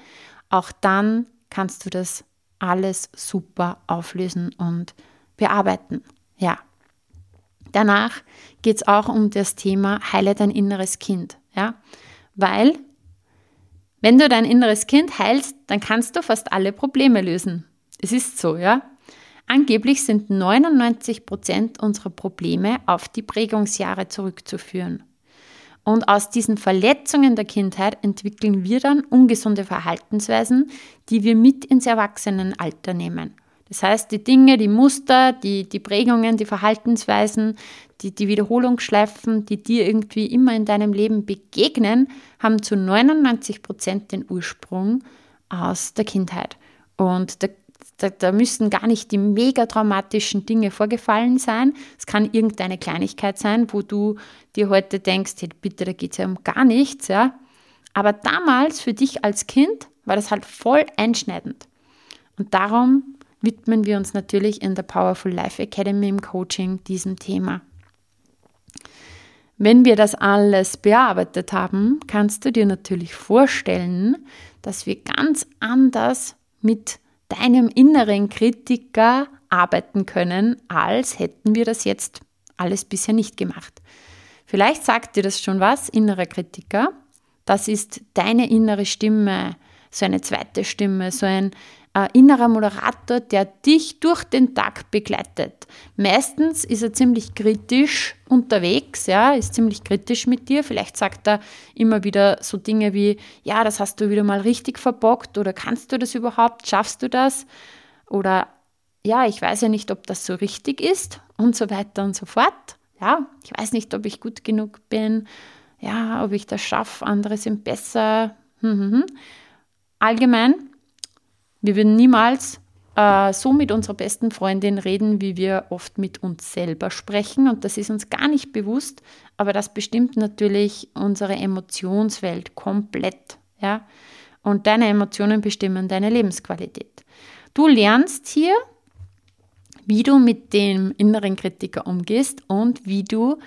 Auch dann kannst du das alles super auflösen und bearbeiten. Ja, Danach geht es auch um das Thema Heile dein inneres Kind. Ja? Weil, wenn du dein inneres Kind heilst, dann kannst du fast alle Probleme lösen. Es ist so, ja. Angeblich sind 99 Prozent unserer Probleme auf die Prägungsjahre zurückzuführen. Und aus diesen Verletzungen der Kindheit entwickeln wir dann ungesunde Verhaltensweisen, die wir mit ins Erwachsenenalter nehmen. Das heißt, die Dinge, die Muster, die, die Prägungen, die Verhaltensweisen, die, die Wiederholungsschleifen, die dir irgendwie immer in deinem Leben begegnen, haben zu 99 Prozent den Ursprung aus der Kindheit. Und da, da, da müssen gar nicht die mega traumatischen Dinge vorgefallen sein. Es kann irgendeine Kleinigkeit sein, wo du dir heute denkst, hey, bitte, da geht es ja um gar nichts. Ja? Aber damals für dich als Kind war das halt voll einschneidend. Und darum widmen wir uns natürlich in der Powerful Life Academy im Coaching diesem Thema. Wenn wir das alles bearbeitet haben, kannst du dir natürlich vorstellen, dass wir ganz anders mit deinem inneren Kritiker arbeiten können, als hätten wir das jetzt alles bisher nicht gemacht. Vielleicht sagt dir das schon was, innerer Kritiker. Das ist deine innere Stimme, so eine zweite Stimme, so ein, innerer Moderator, der dich durch den Tag begleitet. Meistens ist er ziemlich kritisch unterwegs, ja, ist ziemlich kritisch mit dir. Vielleicht sagt er immer wieder so Dinge wie, ja, das hast du wieder mal richtig verbockt oder kannst du das überhaupt, schaffst du das? Oder ja, ich weiß ja nicht, ob das so richtig ist und so weiter und so fort. Ja, ich weiß nicht, ob ich gut genug bin. Ja, ob ich das schaffe, andere sind besser. Hm, hm, hm. Allgemein wir würden niemals äh, so mit unserer besten Freundin reden, wie wir oft mit uns selber sprechen. Und das ist uns gar nicht bewusst, aber das bestimmt natürlich unsere Emotionswelt komplett. Ja? Und deine Emotionen bestimmen deine Lebensqualität. Du lernst hier, wie du mit dem inneren Kritiker umgehst und wie du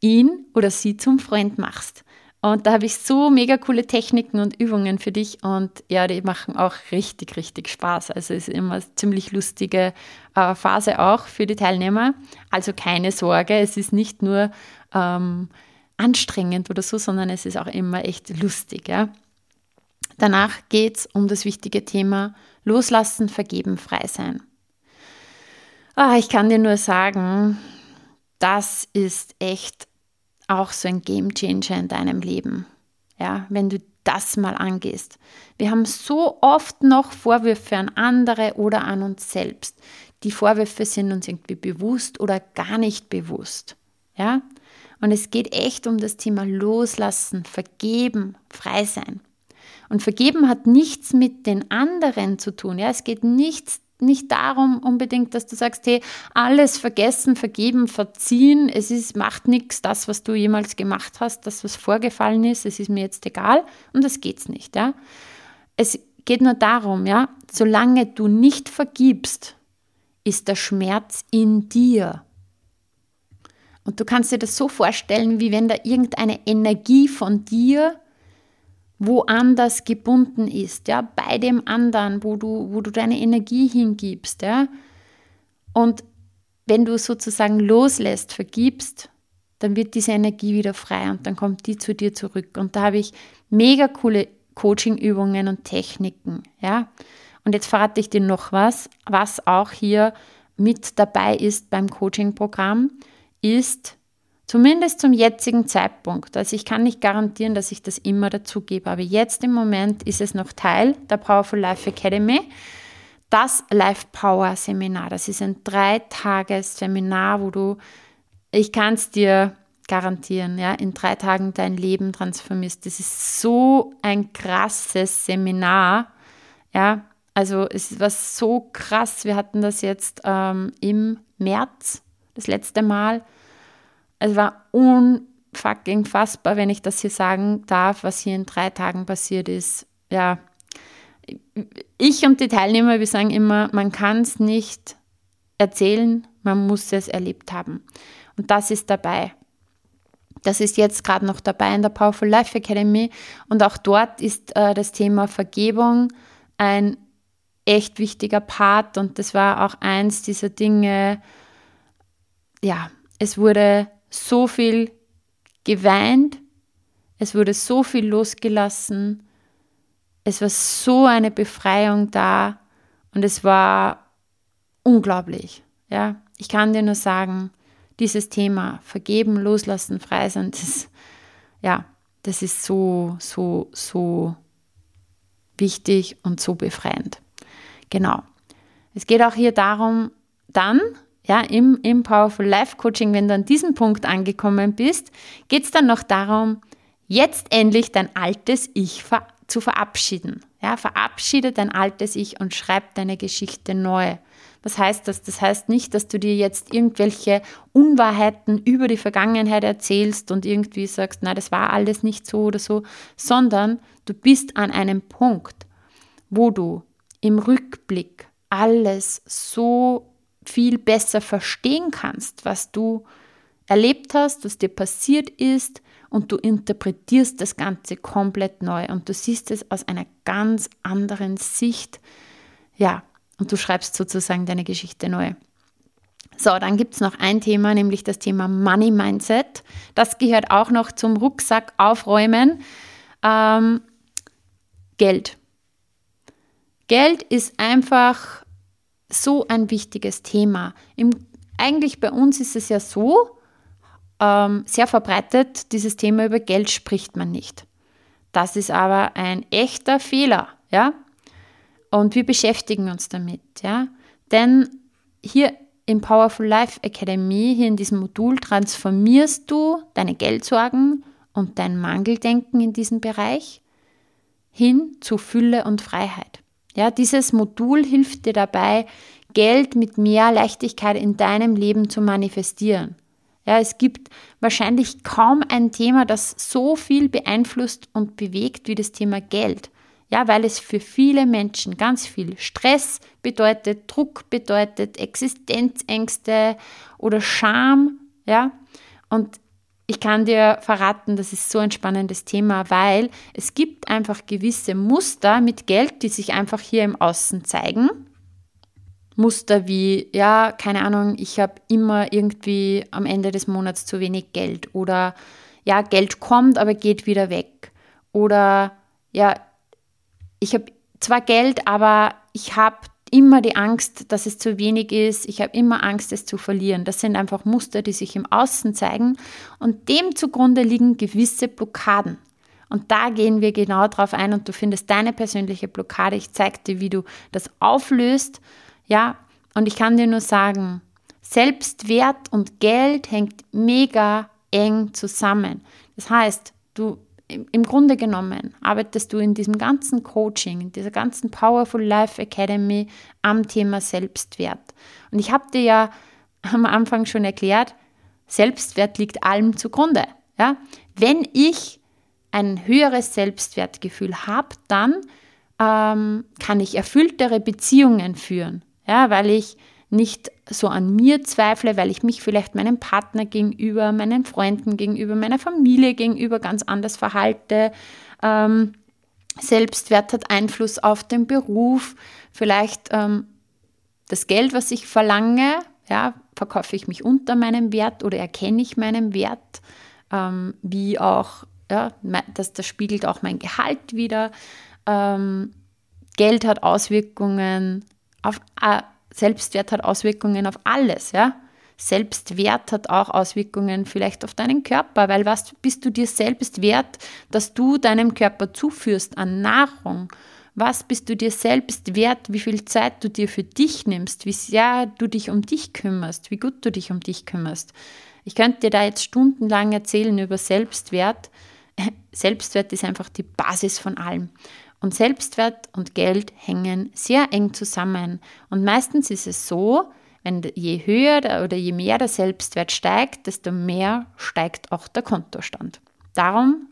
ihn oder sie zum Freund machst. Und da habe ich so mega coole Techniken und Übungen für dich und ja, die machen auch richtig, richtig Spaß. Also es ist immer eine ziemlich lustige äh, Phase auch für die Teilnehmer. Also keine Sorge, es ist nicht nur ähm, anstrengend oder so, sondern es ist auch immer echt lustig. Ja? Danach geht es um das wichtige Thema Loslassen, Vergeben, Frei sein. Ah, ich kann dir nur sagen, das ist echt auch so ein Game Changer in deinem Leben. Ja, wenn du das mal angehst. Wir haben so oft noch Vorwürfe an andere oder an uns selbst. Die Vorwürfe sind uns irgendwie bewusst oder gar nicht bewusst. Ja? Und es geht echt um das Thema Loslassen, Vergeben, Frei sein. Und Vergeben hat nichts mit den anderen zu tun. Ja? Es geht nichts nicht darum unbedingt, dass du sagst, hey, alles vergessen, vergeben, verziehen, es ist, macht nichts, das, was du jemals gemacht hast, das, was vorgefallen ist, es ist mir jetzt egal und das geht's nicht, ja. Es geht nur darum, ja, solange du nicht vergibst, ist der Schmerz in dir. Und du kannst dir das so vorstellen, wie wenn da irgendeine Energie von dir woanders gebunden ist, ja, bei dem anderen, wo du, wo du deine Energie hingibst, ja. Und wenn du sozusagen loslässt, vergibst, dann wird diese Energie wieder frei und dann kommt die zu dir zurück. Und da habe ich mega coole Coaching-Übungen und Techniken, ja. Und jetzt verrate ich dir noch was, was auch hier mit dabei ist beim Coaching-Programm, ist Zumindest zum jetzigen Zeitpunkt. Also ich kann nicht garantieren, dass ich das immer dazu gebe, aber jetzt im Moment ist es noch Teil der Powerful Life Academy. Das Life Power Seminar, das ist ein Dreitages-Seminar, wo du, ich kann es dir garantieren, ja, in drei Tagen dein Leben transformierst. Das ist so ein krasses Seminar, ja, also es war so krass. Wir hatten das jetzt ähm, im März das letzte Mal es war unfucking fassbar, wenn ich das hier sagen darf, was hier in drei Tagen passiert ist. Ja, ich und die Teilnehmer, wir sagen immer, man kann es nicht erzählen, man muss es erlebt haben. Und das ist dabei. Das ist jetzt gerade noch dabei in der Powerful Life Academy. Und auch dort ist äh, das Thema Vergebung ein echt wichtiger Part. Und das war auch eins dieser Dinge, ja, es wurde so viel geweint, es wurde so viel losgelassen, es war so eine Befreiung da und es war unglaublich. Ja, ich kann dir nur sagen, dieses Thema vergeben, loslassen, frei sein, das, ja, das ist so, so, so wichtig und so befreiend. Genau. Es geht auch hier darum, dann ja, im, im Powerful Life Coaching, wenn du an diesem Punkt angekommen bist, geht es dann noch darum, jetzt endlich dein altes Ich ver zu verabschieden. Ja, verabschiede dein altes Ich und schreib deine Geschichte neu. Was heißt das? Das heißt nicht, dass du dir jetzt irgendwelche Unwahrheiten über die Vergangenheit erzählst und irgendwie sagst, na, das war alles nicht so oder so, sondern du bist an einem Punkt, wo du im Rückblick alles so viel besser verstehen kannst, was du erlebt hast, was dir passiert ist und du interpretierst das Ganze komplett neu und du siehst es aus einer ganz anderen Sicht. Ja, und du schreibst sozusagen deine Geschichte neu. So, dann gibt es noch ein Thema, nämlich das Thema Money Mindset. Das gehört auch noch zum Rucksack aufräumen. Ähm, Geld. Geld ist einfach so ein wichtiges Thema. Im, eigentlich bei uns ist es ja so, ähm, sehr verbreitet, dieses Thema über Geld spricht man nicht. Das ist aber ein echter Fehler, ja. Und wir beschäftigen uns damit, ja. Denn hier im Powerful Life Academy, hier in diesem Modul, transformierst du deine Geldsorgen und dein Mangeldenken in diesem Bereich hin zu Fülle und Freiheit. Ja, dieses Modul hilft dir dabei, Geld mit mehr Leichtigkeit in deinem Leben zu manifestieren. Ja, es gibt wahrscheinlich kaum ein Thema, das so viel beeinflusst und bewegt wie das Thema Geld. Ja, weil es für viele Menschen ganz viel Stress bedeutet, Druck bedeutet, Existenzängste oder Scham. Ja, und ich kann dir verraten, das ist so ein spannendes Thema, weil es gibt einfach gewisse Muster mit Geld, die sich einfach hier im Außen zeigen. Muster wie, ja, keine Ahnung, ich habe immer irgendwie am Ende des Monats zu wenig Geld oder ja, Geld kommt, aber geht wieder weg. Oder ja, ich habe zwar Geld, aber ich habe immer die Angst, dass es zu wenig ist. Ich habe immer Angst, es zu verlieren. Das sind einfach Muster, die sich im Außen zeigen. Und dem zugrunde liegen gewisse Blockaden. Und da gehen wir genau drauf ein und du findest deine persönliche Blockade. Ich zeige dir, wie du das auflöst ja, und ich kann dir nur sagen, Selbstwert und Geld hängt mega eng zusammen. Das heißt, du im Grunde genommen arbeitest du in diesem ganzen Coaching, in dieser ganzen Powerful Life Academy am Thema Selbstwert. Und ich habe dir ja am Anfang schon erklärt, Selbstwert liegt allem zugrunde. Ja? Wenn ich ein höheres Selbstwertgefühl habe, dann ähm, kann ich erfülltere Beziehungen führen ja, weil ich nicht so an mir zweifle, weil ich mich vielleicht meinem Partner gegenüber, meinen Freunden gegenüber, meiner Familie gegenüber ganz anders verhalte. Ähm, Selbstwert hat Einfluss auf den Beruf. Vielleicht ähm, das Geld, was ich verlange, ja, verkaufe ich mich unter meinem Wert oder erkenne ich meinen Wert, ähm, wie auch, ja, das, das spiegelt auch mein Gehalt wieder. Ähm, Geld hat Auswirkungen auf, äh, Selbstwert hat Auswirkungen auf alles, ja. Selbstwert hat auch Auswirkungen vielleicht auf deinen Körper, weil was bist du dir selbst wert, dass du deinem Körper zuführst an Nahrung? Was bist du dir selbst wert, wie viel Zeit du dir für dich nimmst, wie sehr du dich um dich kümmerst, wie gut du dich um dich kümmerst? Ich könnte dir da jetzt stundenlang erzählen über Selbstwert. Selbstwert ist einfach die Basis von allem. Und Selbstwert und Geld hängen sehr eng zusammen. Und meistens ist es so, wenn je höher oder je mehr der Selbstwert steigt, desto mehr steigt auch der Kontostand. Darum,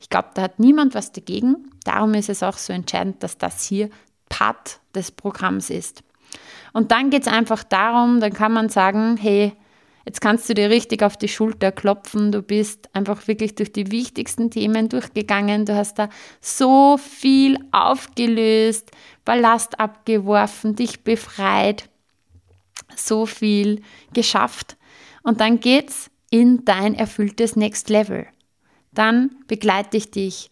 ich glaube, da hat niemand was dagegen. Darum ist es auch so entscheidend, dass das hier Part des Programms ist. Und dann geht es einfach darum, dann kann man sagen, hey, Jetzt kannst du dir richtig auf die Schulter klopfen. Du bist einfach wirklich durch die wichtigsten Themen durchgegangen. Du hast da so viel aufgelöst, Ballast abgeworfen, dich befreit, so viel geschafft. Und dann geht's in dein erfülltes Next Level. Dann begleite ich dich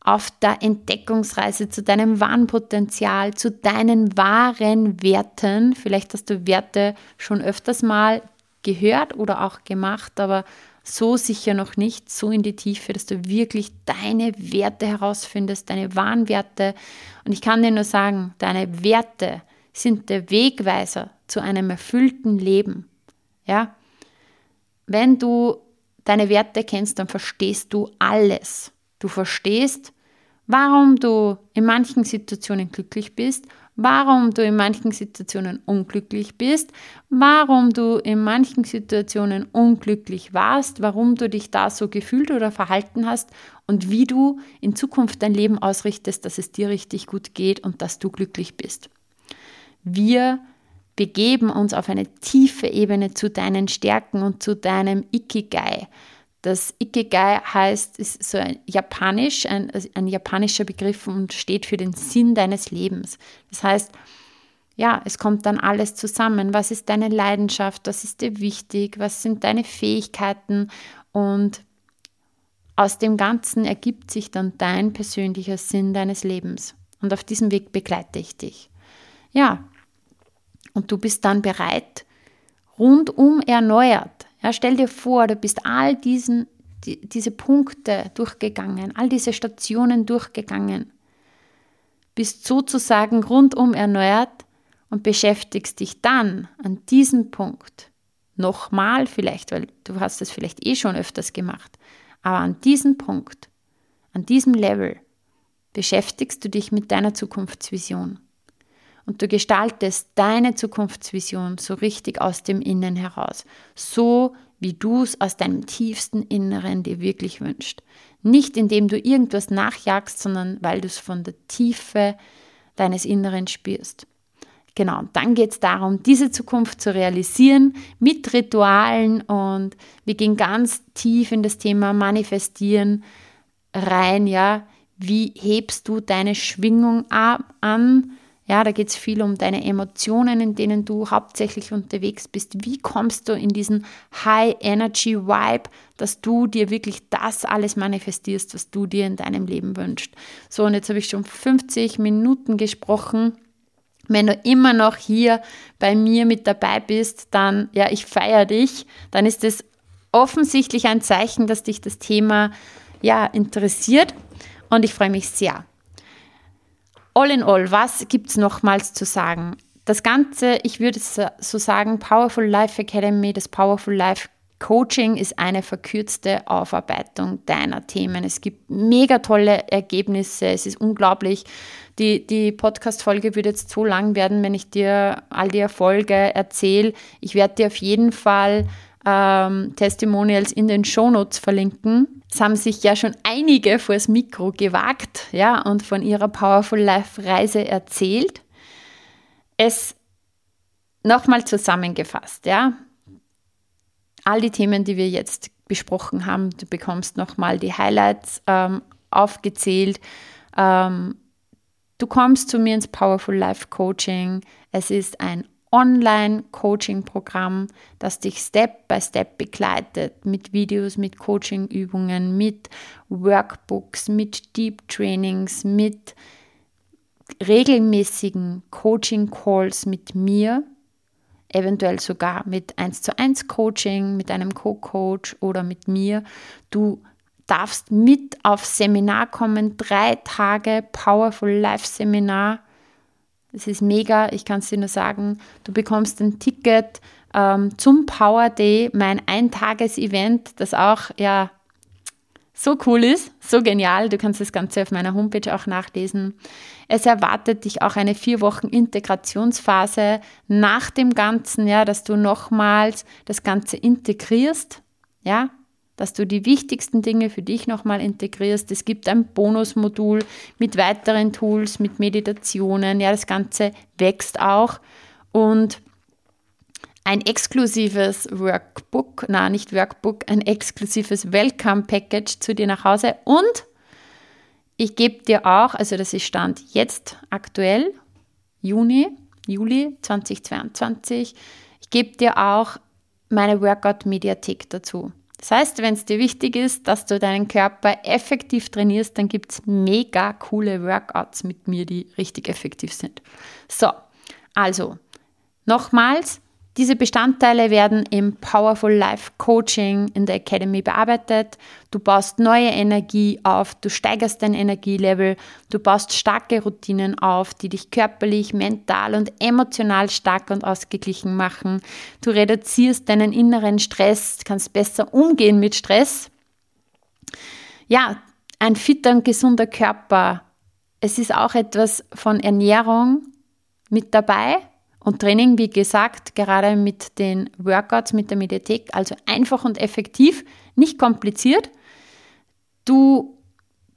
auf der Entdeckungsreise zu deinem wahren Potenzial, zu deinen wahren Werten. Vielleicht hast du Werte schon öfters mal gehört oder auch gemacht, aber so sicher noch nicht, so in die Tiefe, dass du wirklich deine Werte herausfindest, deine wahren Werte. Und ich kann dir nur sagen, deine Werte sind der Wegweiser zu einem erfüllten Leben. Ja? Wenn du deine Werte kennst, dann verstehst du alles. Du verstehst, warum du in manchen Situationen glücklich bist warum du in manchen Situationen unglücklich bist, warum du in manchen Situationen unglücklich warst, warum du dich da so gefühlt oder verhalten hast und wie du in Zukunft dein Leben ausrichtest, dass es dir richtig gut geht und dass du glücklich bist. Wir begeben uns auf eine tiefe Ebene zu deinen Stärken und zu deinem Ikigai. Das Ikigai heißt, ist so ein japanisch, ein, ein japanischer Begriff und steht für den Sinn deines Lebens. Das heißt, ja, es kommt dann alles zusammen. Was ist deine Leidenschaft? Was ist dir wichtig? Was sind deine Fähigkeiten? Und aus dem Ganzen ergibt sich dann dein persönlicher Sinn deines Lebens. Und auf diesem Weg begleite ich dich. Ja, und du bist dann bereit, rundum erneuert. Ja, stell dir vor, du bist all diesen, die, diese Punkte durchgegangen, all diese Stationen durchgegangen, bist sozusagen rundum erneuert und beschäftigst dich dann an diesem Punkt nochmal vielleicht, weil du hast es vielleicht eh schon öfters gemacht, aber an diesem Punkt, an diesem Level beschäftigst du dich mit deiner Zukunftsvision und du gestaltest deine Zukunftsvision so richtig aus dem Innen heraus, so wie du es aus deinem tiefsten Inneren dir wirklich wünschst. Nicht indem du irgendwas nachjagst, sondern weil du es von der Tiefe deines Inneren spürst. Genau, dann geht es darum, diese Zukunft zu realisieren mit Ritualen und wir gehen ganz tief in das Thema Manifestieren rein, ja. Wie hebst du deine Schwingung an? Ja, da geht es viel um deine Emotionen, in denen du hauptsächlich unterwegs bist. Wie kommst du in diesen High Energy Vibe, dass du dir wirklich das alles manifestierst, was du dir in deinem Leben wünschst? So, und jetzt habe ich schon 50 Minuten gesprochen. Wenn du immer noch hier bei mir mit dabei bist, dann, ja, ich feiere dich. Dann ist es offensichtlich ein Zeichen, dass dich das Thema, ja, interessiert. Und ich freue mich sehr. All in all, was gibt es nochmals zu sagen? Das Ganze, ich würde so sagen, Powerful Life Academy, das Powerful Life Coaching ist eine verkürzte Aufarbeitung deiner Themen. Es gibt mega tolle Ergebnisse. Es ist unglaublich. Die, die Podcast-Folge würde jetzt so lang werden, wenn ich dir all die Erfolge erzähle. Ich werde dir auf jeden Fall ähm, Testimonials in den Shownotes verlinken. Es haben sich ja schon einige vors Mikro gewagt ja, und von ihrer Powerful Life Reise erzählt. Es nochmal zusammengefasst, ja. All die Themen, die wir jetzt besprochen haben, du bekommst nochmal die Highlights ähm, aufgezählt. Ähm, du kommst zu mir ins Powerful Life Coaching. Es ist ein Online-Coaching-Programm, das dich Step by Step begleitet mit Videos, mit Coaching-Übungen, mit Workbooks, mit Deep Trainings, mit regelmäßigen Coaching-Calls mit mir, eventuell sogar mit 1 zu 1 Coaching, mit einem Co-Coach oder mit mir. Du darfst mit auf Seminar kommen, drei Tage Powerful Life Seminar es ist mega, ich kann es dir nur sagen. Du bekommst ein Ticket ähm, zum Power Day, mein Eintages-Event, das auch ja so cool ist, so genial. Du kannst das Ganze auf meiner Homepage auch nachlesen. Es erwartet dich auch eine vier Wochen Integrationsphase nach dem Ganzen, ja, dass du nochmals das Ganze integrierst, ja, dass du die wichtigsten Dinge für dich nochmal integrierst. Es gibt ein Bonusmodul mit weiteren Tools, mit Meditationen. Ja, das Ganze wächst auch. Und ein exklusives Workbook, na nicht Workbook, ein exklusives Welcome Package zu dir nach Hause. Und ich gebe dir auch, also das ist Stand jetzt aktuell, Juni, Juli 2022, ich gebe dir auch meine Workout-Mediathek dazu. Das heißt, wenn es dir wichtig ist, dass du deinen Körper effektiv trainierst, dann gibt es mega coole Workouts mit mir, die richtig effektiv sind. So, also nochmals, diese Bestandteile werden im Powerful Life Coaching in der Academy bearbeitet. Du baust neue Energie auf, du steigerst dein Energielevel, du baust starke Routinen auf, die dich körperlich, mental und emotional stark und ausgeglichen machen. Du reduzierst deinen inneren Stress, kannst besser umgehen mit Stress. Ja, ein fitter und gesunder Körper. Es ist auch etwas von Ernährung mit dabei und Training, wie gesagt, gerade mit den Workouts, mit der Mediathek, also einfach und effektiv, nicht kompliziert. Du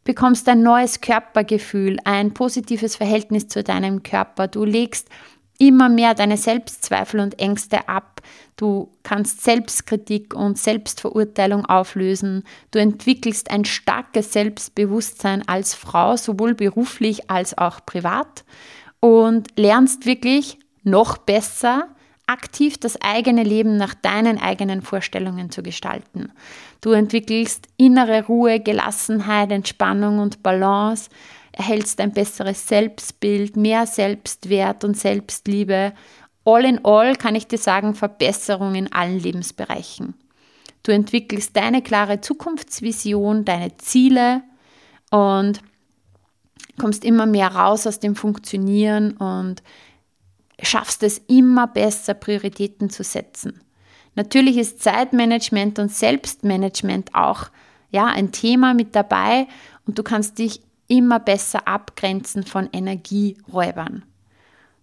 bekommst ein neues Körpergefühl, ein positives Verhältnis zu deinem Körper. Du legst immer mehr deine Selbstzweifel und Ängste ab. Du kannst Selbstkritik und Selbstverurteilung auflösen. Du entwickelst ein starkes Selbstbewusstsein als Frau, sowohl beruflich als auch privat und lernst wirklich noch besser aktiv das eigene Leben nach deinen eigenen Vorstellungen zu gestalten. Du entwickelst innere Ruhe, Gelassenheit, Entspannung und Balance. erhältst ein besseres Selbstbild, mehr Selbstwert und Selbstliebe. All in all kann ich dir sagen, Verbesserung in allen Lebensbereichen. Du entwickelst deine klare Zukunftsvision, deine Ziele und kommst immer mehr raus aus dem Funktionieren und schaffst es immer besser, Prioritäten zu setzen. Natürlich ist Zeitmanagement und Selbstmanagement auch ja, ein Thema mit dabei und du kannst dich immer besser abgrenzen von Energieräubern.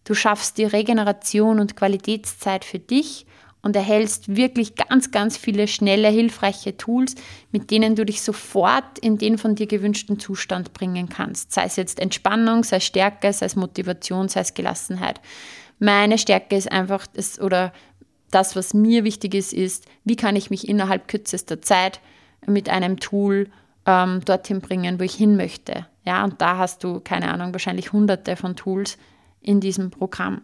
Du schaffst die Regeneration und Qualitätszeit für dich und erhältst wirklich ganz, ganz viele schnelle, hilfreiche Tools, mit denen du dich sofort in den von dir gewünschten Zustand bringen kannst. Sei es jetzt Entspannung, sei es Stärke, sei es Motivation, sei es Gelassenheit. Meine Stärke ist einfach das, oder das, was mir wichtig ist, ist, wie kann ich mich innerhalb kürzester Zeit mit einem Tool ähm, dorthin bringen, wo ich hin möchte. Ja, und da hast du, keine Ahnung, wahrscheinlich hunderte von Tools in diesem Programm.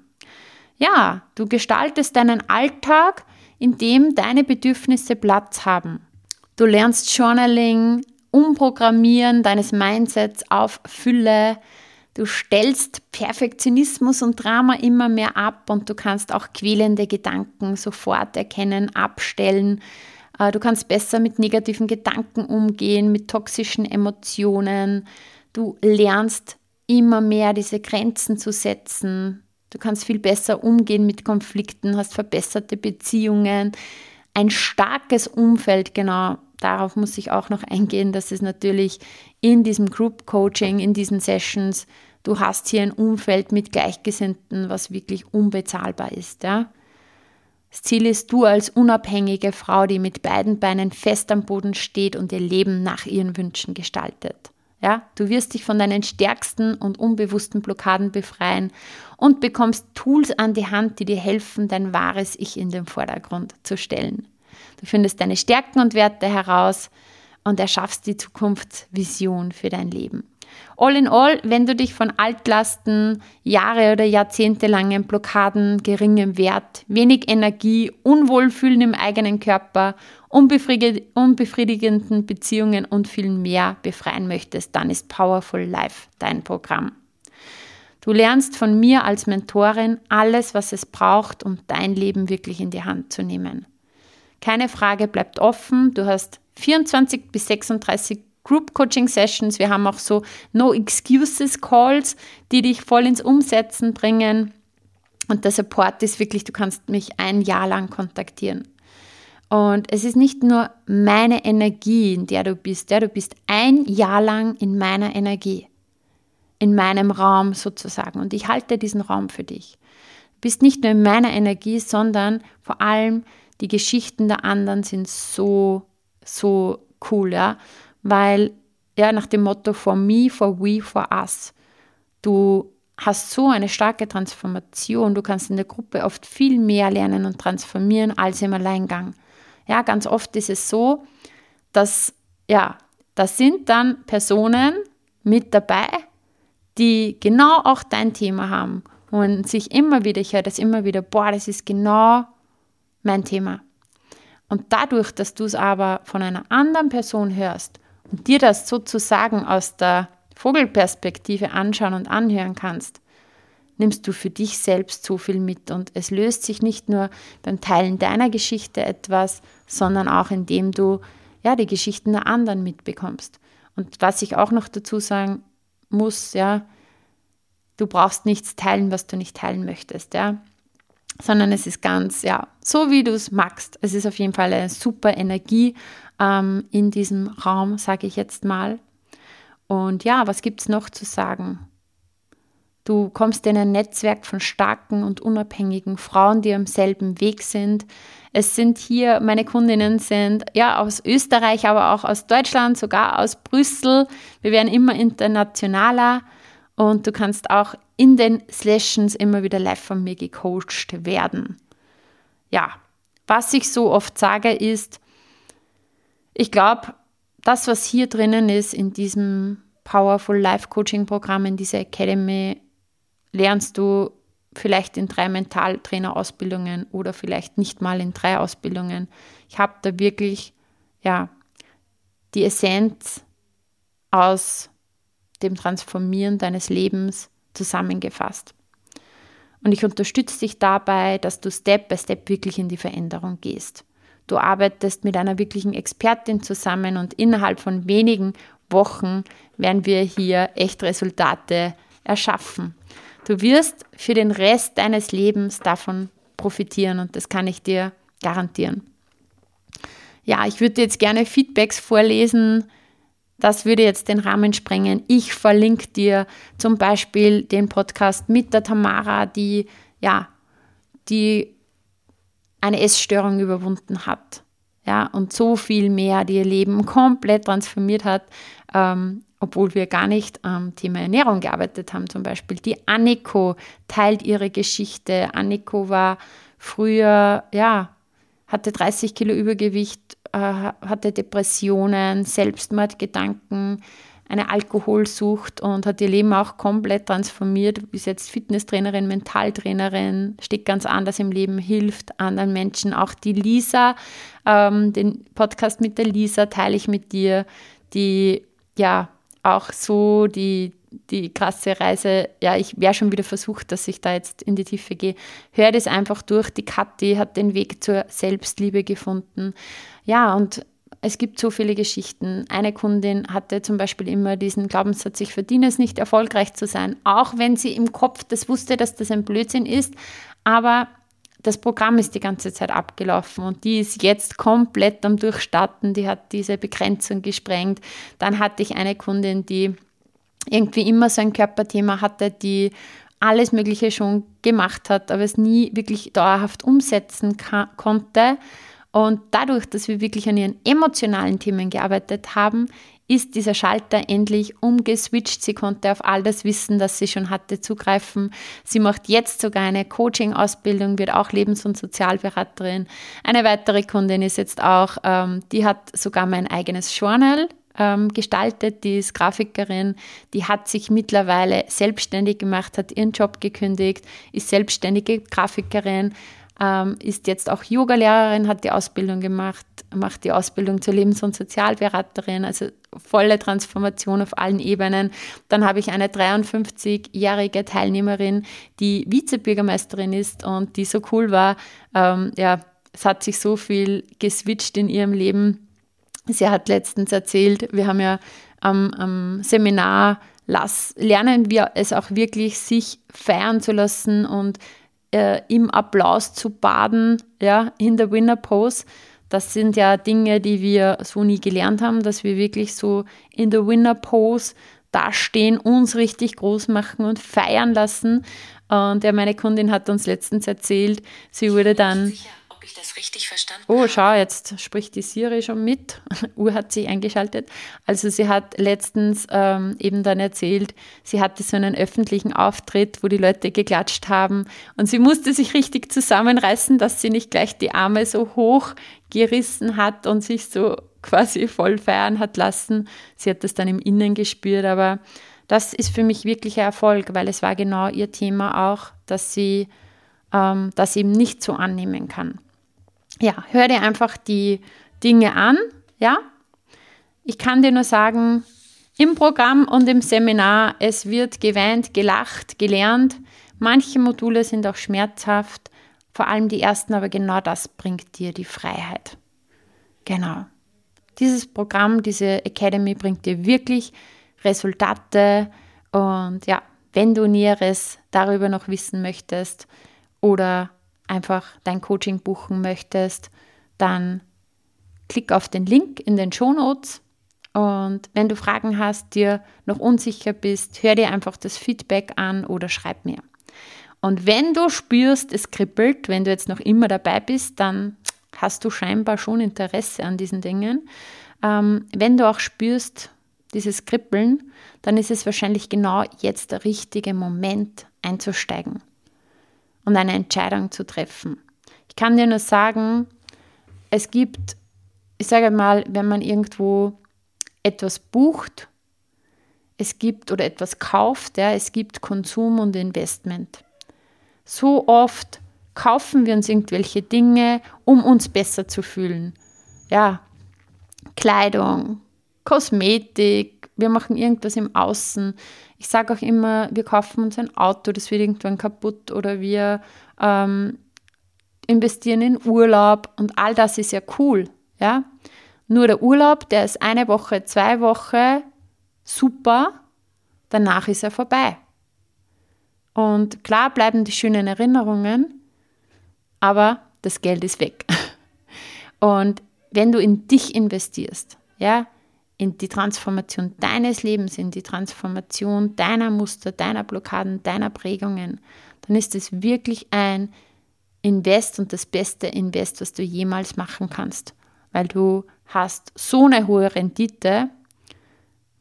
Ja, du gestaltest deinen Alltag, in dem deine Bedürfnisse Platz haben. Du lernst Journaling, Umprogrammieren deines Mindsets auf Fülle. Du stellst Perfektionismus und Drama immer mehr ab und du kannst auch quälende Gedanken sofort erkennen, abstellen. Äh, du kannst besser mit negativen Gedanken umgehen, mit toxischen Emotionen. Du lernst immer mehr diese Grenzen zu setzen, Du kannst viel besser umgehen mit Konflikten, hast verbesserte Beziehungen, ein starkes Umfeld, genau. Darauf muss ich auch noch eingehen, dass es natürlich in diesem Group Coaching, in diesen Sessions, du hast hier ein Umfeld mit Gleichgesinnten, was wirklich unbezahlbar ist. Ja? Das Ziel ist, du als unabhängige Frau, die mit beiden Beinen fest am Boden steht und ihr Leben nach ihren Wünschen gestaltet. Ja, du wirst dich von deinen stärksten und unbewussten Blockaden befreien und bekommst Tools an die Hand, die dir helfen, dein wahres Ich in den Vordergrund zu stellen. Du findest deine Stärken und Werte heraus und erschaffst die Zukunftsvision für dein Leben. All in all, wenn du dich von Altlasten, Jahre oder jahrzehntelangen Blockaden, geringem Wert, wenig Energie, Unwohlfühlen im eigenen Körper, unbefriedigenden Beziehungen und viel mehr befreien möchtest, dann ist Powerful Life dein Programm. Du lernst von mir als Mentorin alles, was es braucht, um dein Leben wirklich in die Hand zu nehmen. Keine Frage bleibt offen. Du hast 24 bis 36 Group Coaching Sessions. Wir haben auch so No Excuses Calls, die dich voll ins Umsetzen bringen. Und der Support ist wirklich, du kannst mich ein Jahr lang kontaktieren. Und es ist nicht nur meine Energie, in der du bist, ja, du bist ein Jahr lang in meiner Energie, in meinem Raum sozusagen. Und ich halte diesen Raum für dich. Du bist nicht nur in meiner Energie, sondern vor allem die Geschichten der anderen sind so, so cool, ja weil ja nach dem Motto for me, for we, for us. Du hast so eine starke Transformation. Du kannst in der Gruppe oft viel mehr lernen und transformieren als im Alleingang. Ja, ganz oft ist es so, dass ja, da sind dann Personen mit dabei, die genau auch dein Thema haben und sich immer wieder, ich höre das immer wieder, boah, das ist genau mein Thema. Und dadurch, dass du es aber von einer anderen Person hörst und dir das sozusagen aus der Vogelperspektive anschauen und anhören kannst, nimmst du für dich selbst so viel mit und es löst sich nicht nur beim Teilen deiner Geschichte etwas, sondern auch indem du ja die Geschichten der anderen mitbekommst. Und was ich auch noch dazu sagen muss, ja, du brauchst nichts teilen, was du nicht teilen möchtest, ja, sondern es ist ganz, ja, so wie du es magst. Es ist auf jeden Fall eine super Energie ähm, in diesem Raum, sage ich jetzt mal. Und ja, was gibt es noch zu sagen? Du kommst in ein Netzwerk von starken und unabhängigen Frauen, die am selben Weg sind. Es sind hier, meine Kundinnen sind ja aus Österreich, aber auch aus Deutschland, sogar aus Brüssel. Wir werden immer internationaler und du kannst auch in den Sessions immer wieder live von mir gecoacht werden. Ja, was ich so oft sage ist, ich glaube, das, was hier drinnen ist in diesem Powerful Life Coaching Programm, in dieser Academy, lernst du vielleicht in drei Mentaltrainer-Ausbildungen oder vielleicht nicht mal in drei Ausbildungen. Ich habe da wirklich, ja, die Essenz aus dem Transformieren deines Lebens zusammengefasst. Und ich unterstütze dich dabei, dass du Step by Step wirklich in die Veränderung gehst. Du arbeitest mit einer wirklichen Expertin zusammen und innerhalb von wenigen Wochen werden wir hier echt Resultate erschaffen. Du wirst für den Rest deines Lebens davon profitieren und das kann ich dir garantieren. Ja, ich würde jetzt gerne Feedbacks vorlesen, das würde jetzt den Rahmen sprengen. Ich verlinke dir zum Beispiel den Podcast mit der Tamara, die ja, die eine Essstörung überwunden hat. Ja, und so viel mehr, die ihr Leben komplett transformiert hat, ähm, obwohl wir gar nicht am Thema Ernährung gearbeitet haben. Zum Beispiel die Anniko teilt ihre Geschichte. Anniko war früher, ja, hatte 30 Kilo Übergewicht, äh, hatte Depressionen, Selbstmordgedanken, eine Alkoholsucht und hat ihr Leben auch komplett transformiert, ist jetzt Fitnesstrainerin, Mentaltrainerin, steht ganz anders im Leben, hilft anderen Menschen. Auch die Lisa, ähm, den Podcast mit der Lisa teile ich mit dir, die ja auch so die die krasse Reise, ja, ich wäre schon wieder versucht, dass ich da jetzt in die Tiefe gehe. Hör das einfach durch. Die Kathi hat den Weg zur Selbstliebe gefunden. Ja, und es gibt so viele Geschichten. Eine Kundin hatte zum Beispiel immer diesen Glaubenssatz, ich verdiene es nicht, erfolgreich zu sein, auch wenn sie im Kopf das wusste, dass das ein Blödsinn ist. Aber das Programm ist die ganze Zeit abgelaufen und die ist jetzt komplett am Durchstarten. Die hat diese Begrenzung gesprengt. Dann hatte ich eine Kundin, die irgendwie immer so ein Körperthema hatte, die alles Mögliche schon gemacht hat, aber es nie wirklich dauerhaft umsetzen konnte. Und dadurch, dass wir wirklich an ihren emotionalen Themen gearbeitet haben, ist dieser Schalter endlich umgeswitcht. Sie konnte auf all das Wissen, das sie schon hatte, zugreifen. Sie macht jetzt sogar eine Coaching-Ausbildung, wird auch Lebens- und Sozialberaterin. Eine weitere Kundin ist jetzt auch, ähm, die hat sogar mein eigenes Journal ähm, gestaltet, die ist Grafikerin, die hat sich mittlerweile selbstständig gemacht, hat ihren Job gekündigt, ist selbstständige Grafikerin, ähm, ist jetzt auch Yogalehrerin, hat die Ausbildung gemacht, macht die Ausbildung zur Lebens- und Sozialberaterin, also volle Transformation auf allen Ebenen. Dann habe ich eine 53-jährige Teilnehmerin, die Vizebürgermeisterin ist und die so cool war. Ähm, ja, es hat sich so viel geswitcht in ihrem Leben Sie hat letztens erzählt, wir haben ja am, am Seminar lass, lernen wir es auch wirklich, sich feiern zu lassen und äh, im Applaus zu baden, ja, in der Winner Pose. Das sind ja Dinge, die wir so nie gelernt haben, dass wir wirklich so in der Winner Pose dastehen, uns richtig groß machen und feiern lassen. Und ja, meine Kundin hat uns letztens erzählt, sie wurde dann. Ob ich das richtig verstanden oh, habe. Oh, schau, jetzt spricht die Siri schon mit. Uhr hat sich eingeschaltet. Also sie hat letztens ähm, eben dann erzählt, sie hatte so einen öffentlichen Auftritt, wo die Leute geklatscht haben und sie musste sich richtig zusammenreißen, dass sie nicht gleich die Arme so hoch gerissen hat und sich so quasi voll feiern hat lassen. Sie hat das dann im Innen gespürt, aber das ist für mich wirklich ein Erfolg, weil es war genau ihr Thema auch, dass sie ähm, das eben nicht so annehmen kann ja, hör dir einfach die Dinge an, ja. Ich kann dir nur sagen, im Programm und im Seminar, es wird geweint, gelacht, gelernt. Manche Module sind auch schmerzhaft, vor allem die ersten, aber genau das bringt dir die Freiheit. Genau. Dieses Programm, diese Academy bringt dir wirklich Resultate und ja, wenn du Näheres darüber noch wissen möchtest oder einfach dein Coaching buchen möchtest, dann klick auf den Link in den Show Notes. Und wenn du Fragen hast, dir noch unsicher bist, hör dir einfach das Feedback an oder schreib mir. Und wenn du spürst, es kribbelt, wenn du jetzt noch immer dabei bist, dann hast du scheinbar schon Interesse an diesen Dingen. Ähm, wenn du auch spürst, dieses Kribbeln, dann ist es wahrscheinlich genau jetzt der richtige Moment einzusteigen und eine Entscheidung zu treffen. Ich kann dir nur sagen, es gibt, ich sage mal, wenn man irgendwo etwas bucht, es gibt oder etwas kauft, ja, es gibt Konsum und Investment. So oft kaufen wir uns irgendwelche Dinge, um uns besser zu fühlen. Ja, Kleidung, Kosmetik, wir machen irgendwas im Außen. Ich sage auch immer, wir kaufen uns ein Auto, das wird irgendwann kaputt oder wir ähm, investieren in Urlaub und all das ist ja cool, ja. Nur der Urlaub, der ist eine Woche, zwei Wochen super, danach ist er vorbei. Und klar bleiben die schönen Erinnerungen, aber das Geld ist weg. Und wenn du in dich investierst, ja, in die Transformation deines Lebens, in die Transformation deiner Muster, deiner Blockaden, deiner Prägungen, dann ist es wirklich ein Invest und das beste Invest, was du jemals machen kannst, weil du hast so eine hohe Rendite,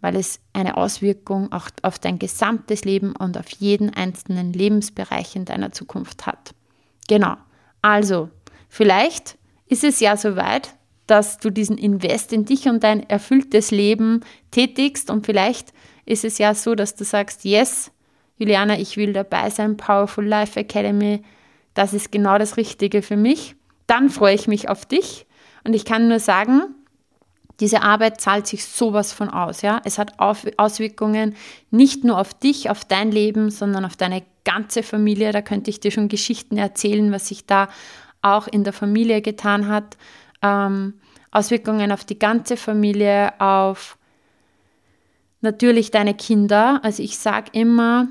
weil es eine Auswirkung auch auf dein gesamtes Leben und auf jeden einzelnen Lebensbereich in deiner Zukunft hat. Genau. Also, vielleicht ist es ja soweit, dass du diesen Invest in dich und dein erfülltes Leben tätigst und vielleicht ist es ja so, dass du sagst, yes, Juliana, ich will dabei sein, Powerful Life Academy, das ist genau das Richtige für mich. Dann freue ich mich auf dich und ich kann nur sagen, diese Arbeit zahlt sich sowas von aus. Ja? Es hat Auswirkungen nicht nur auf dich, auf dein Leben, sondern auf deine ganze Familie. Da könnte ich dir schon Geschichten erzählen, was sich da auch in der Familie getan hat. Ähm, Auswirkungen auf die ganze Familie, auf natürlich deine Kinder. Also ich sage immer,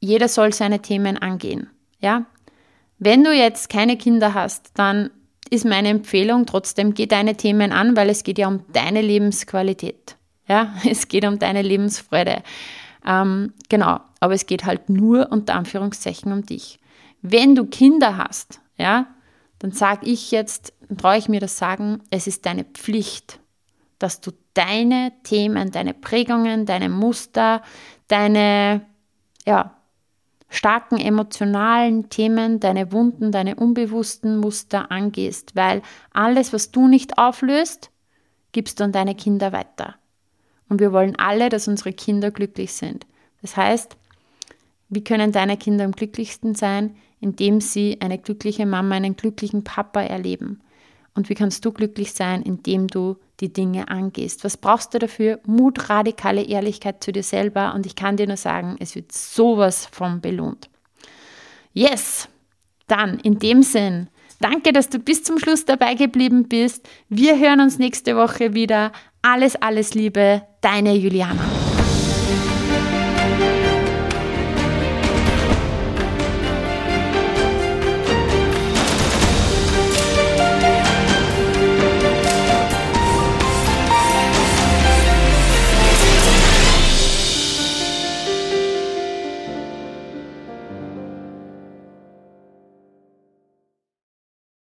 jeder soll seine Themen angehen. Ja? Wenn du jetzt keine Kinder hast, dann ist meine Empfehlung trotzdem, geh deine Themen an, weil es geht ja um deine Lebensqualität. Ja, es geht um deine Lebensfreude. Ähm, genau, aber es geht halt nur unter Anführungszeichen um dich. Wenn du Kinder hast, ja, dann sage ich jetzt, traue ich mir das sagen, es ist deine Pflicht, dass du deine Themen, deine Prägungen, deine Muster, deine ja, starken emotionalen Themen, deine Wunden, deine unbewussten Muster angehst, weil alles, was du nicht auflöst, gibst du an deine Kinder weiter. Und wir wollen alle, dass unsere Kinder glücklich sind. Das heißt, wie können deine Kinder am glücklichsten sein? Indem sie eine glückliche Mama, einen glücklichen Papa erleben. Und wie kannst du glücklich sein, indem du die Dinge angehst? Was brauchst du dafür? Mut, radikale Ehrlichkeit zu dir selber. Und ich kann dir nur sagen, es wird sowas von belohnt. Yes! Dann in dem Sinn, danke, dass du bis zum Schluss dabei geblieben bist. Wir hören uns nächste Woche wieder. Alles, alles Liebe, deine Juliana.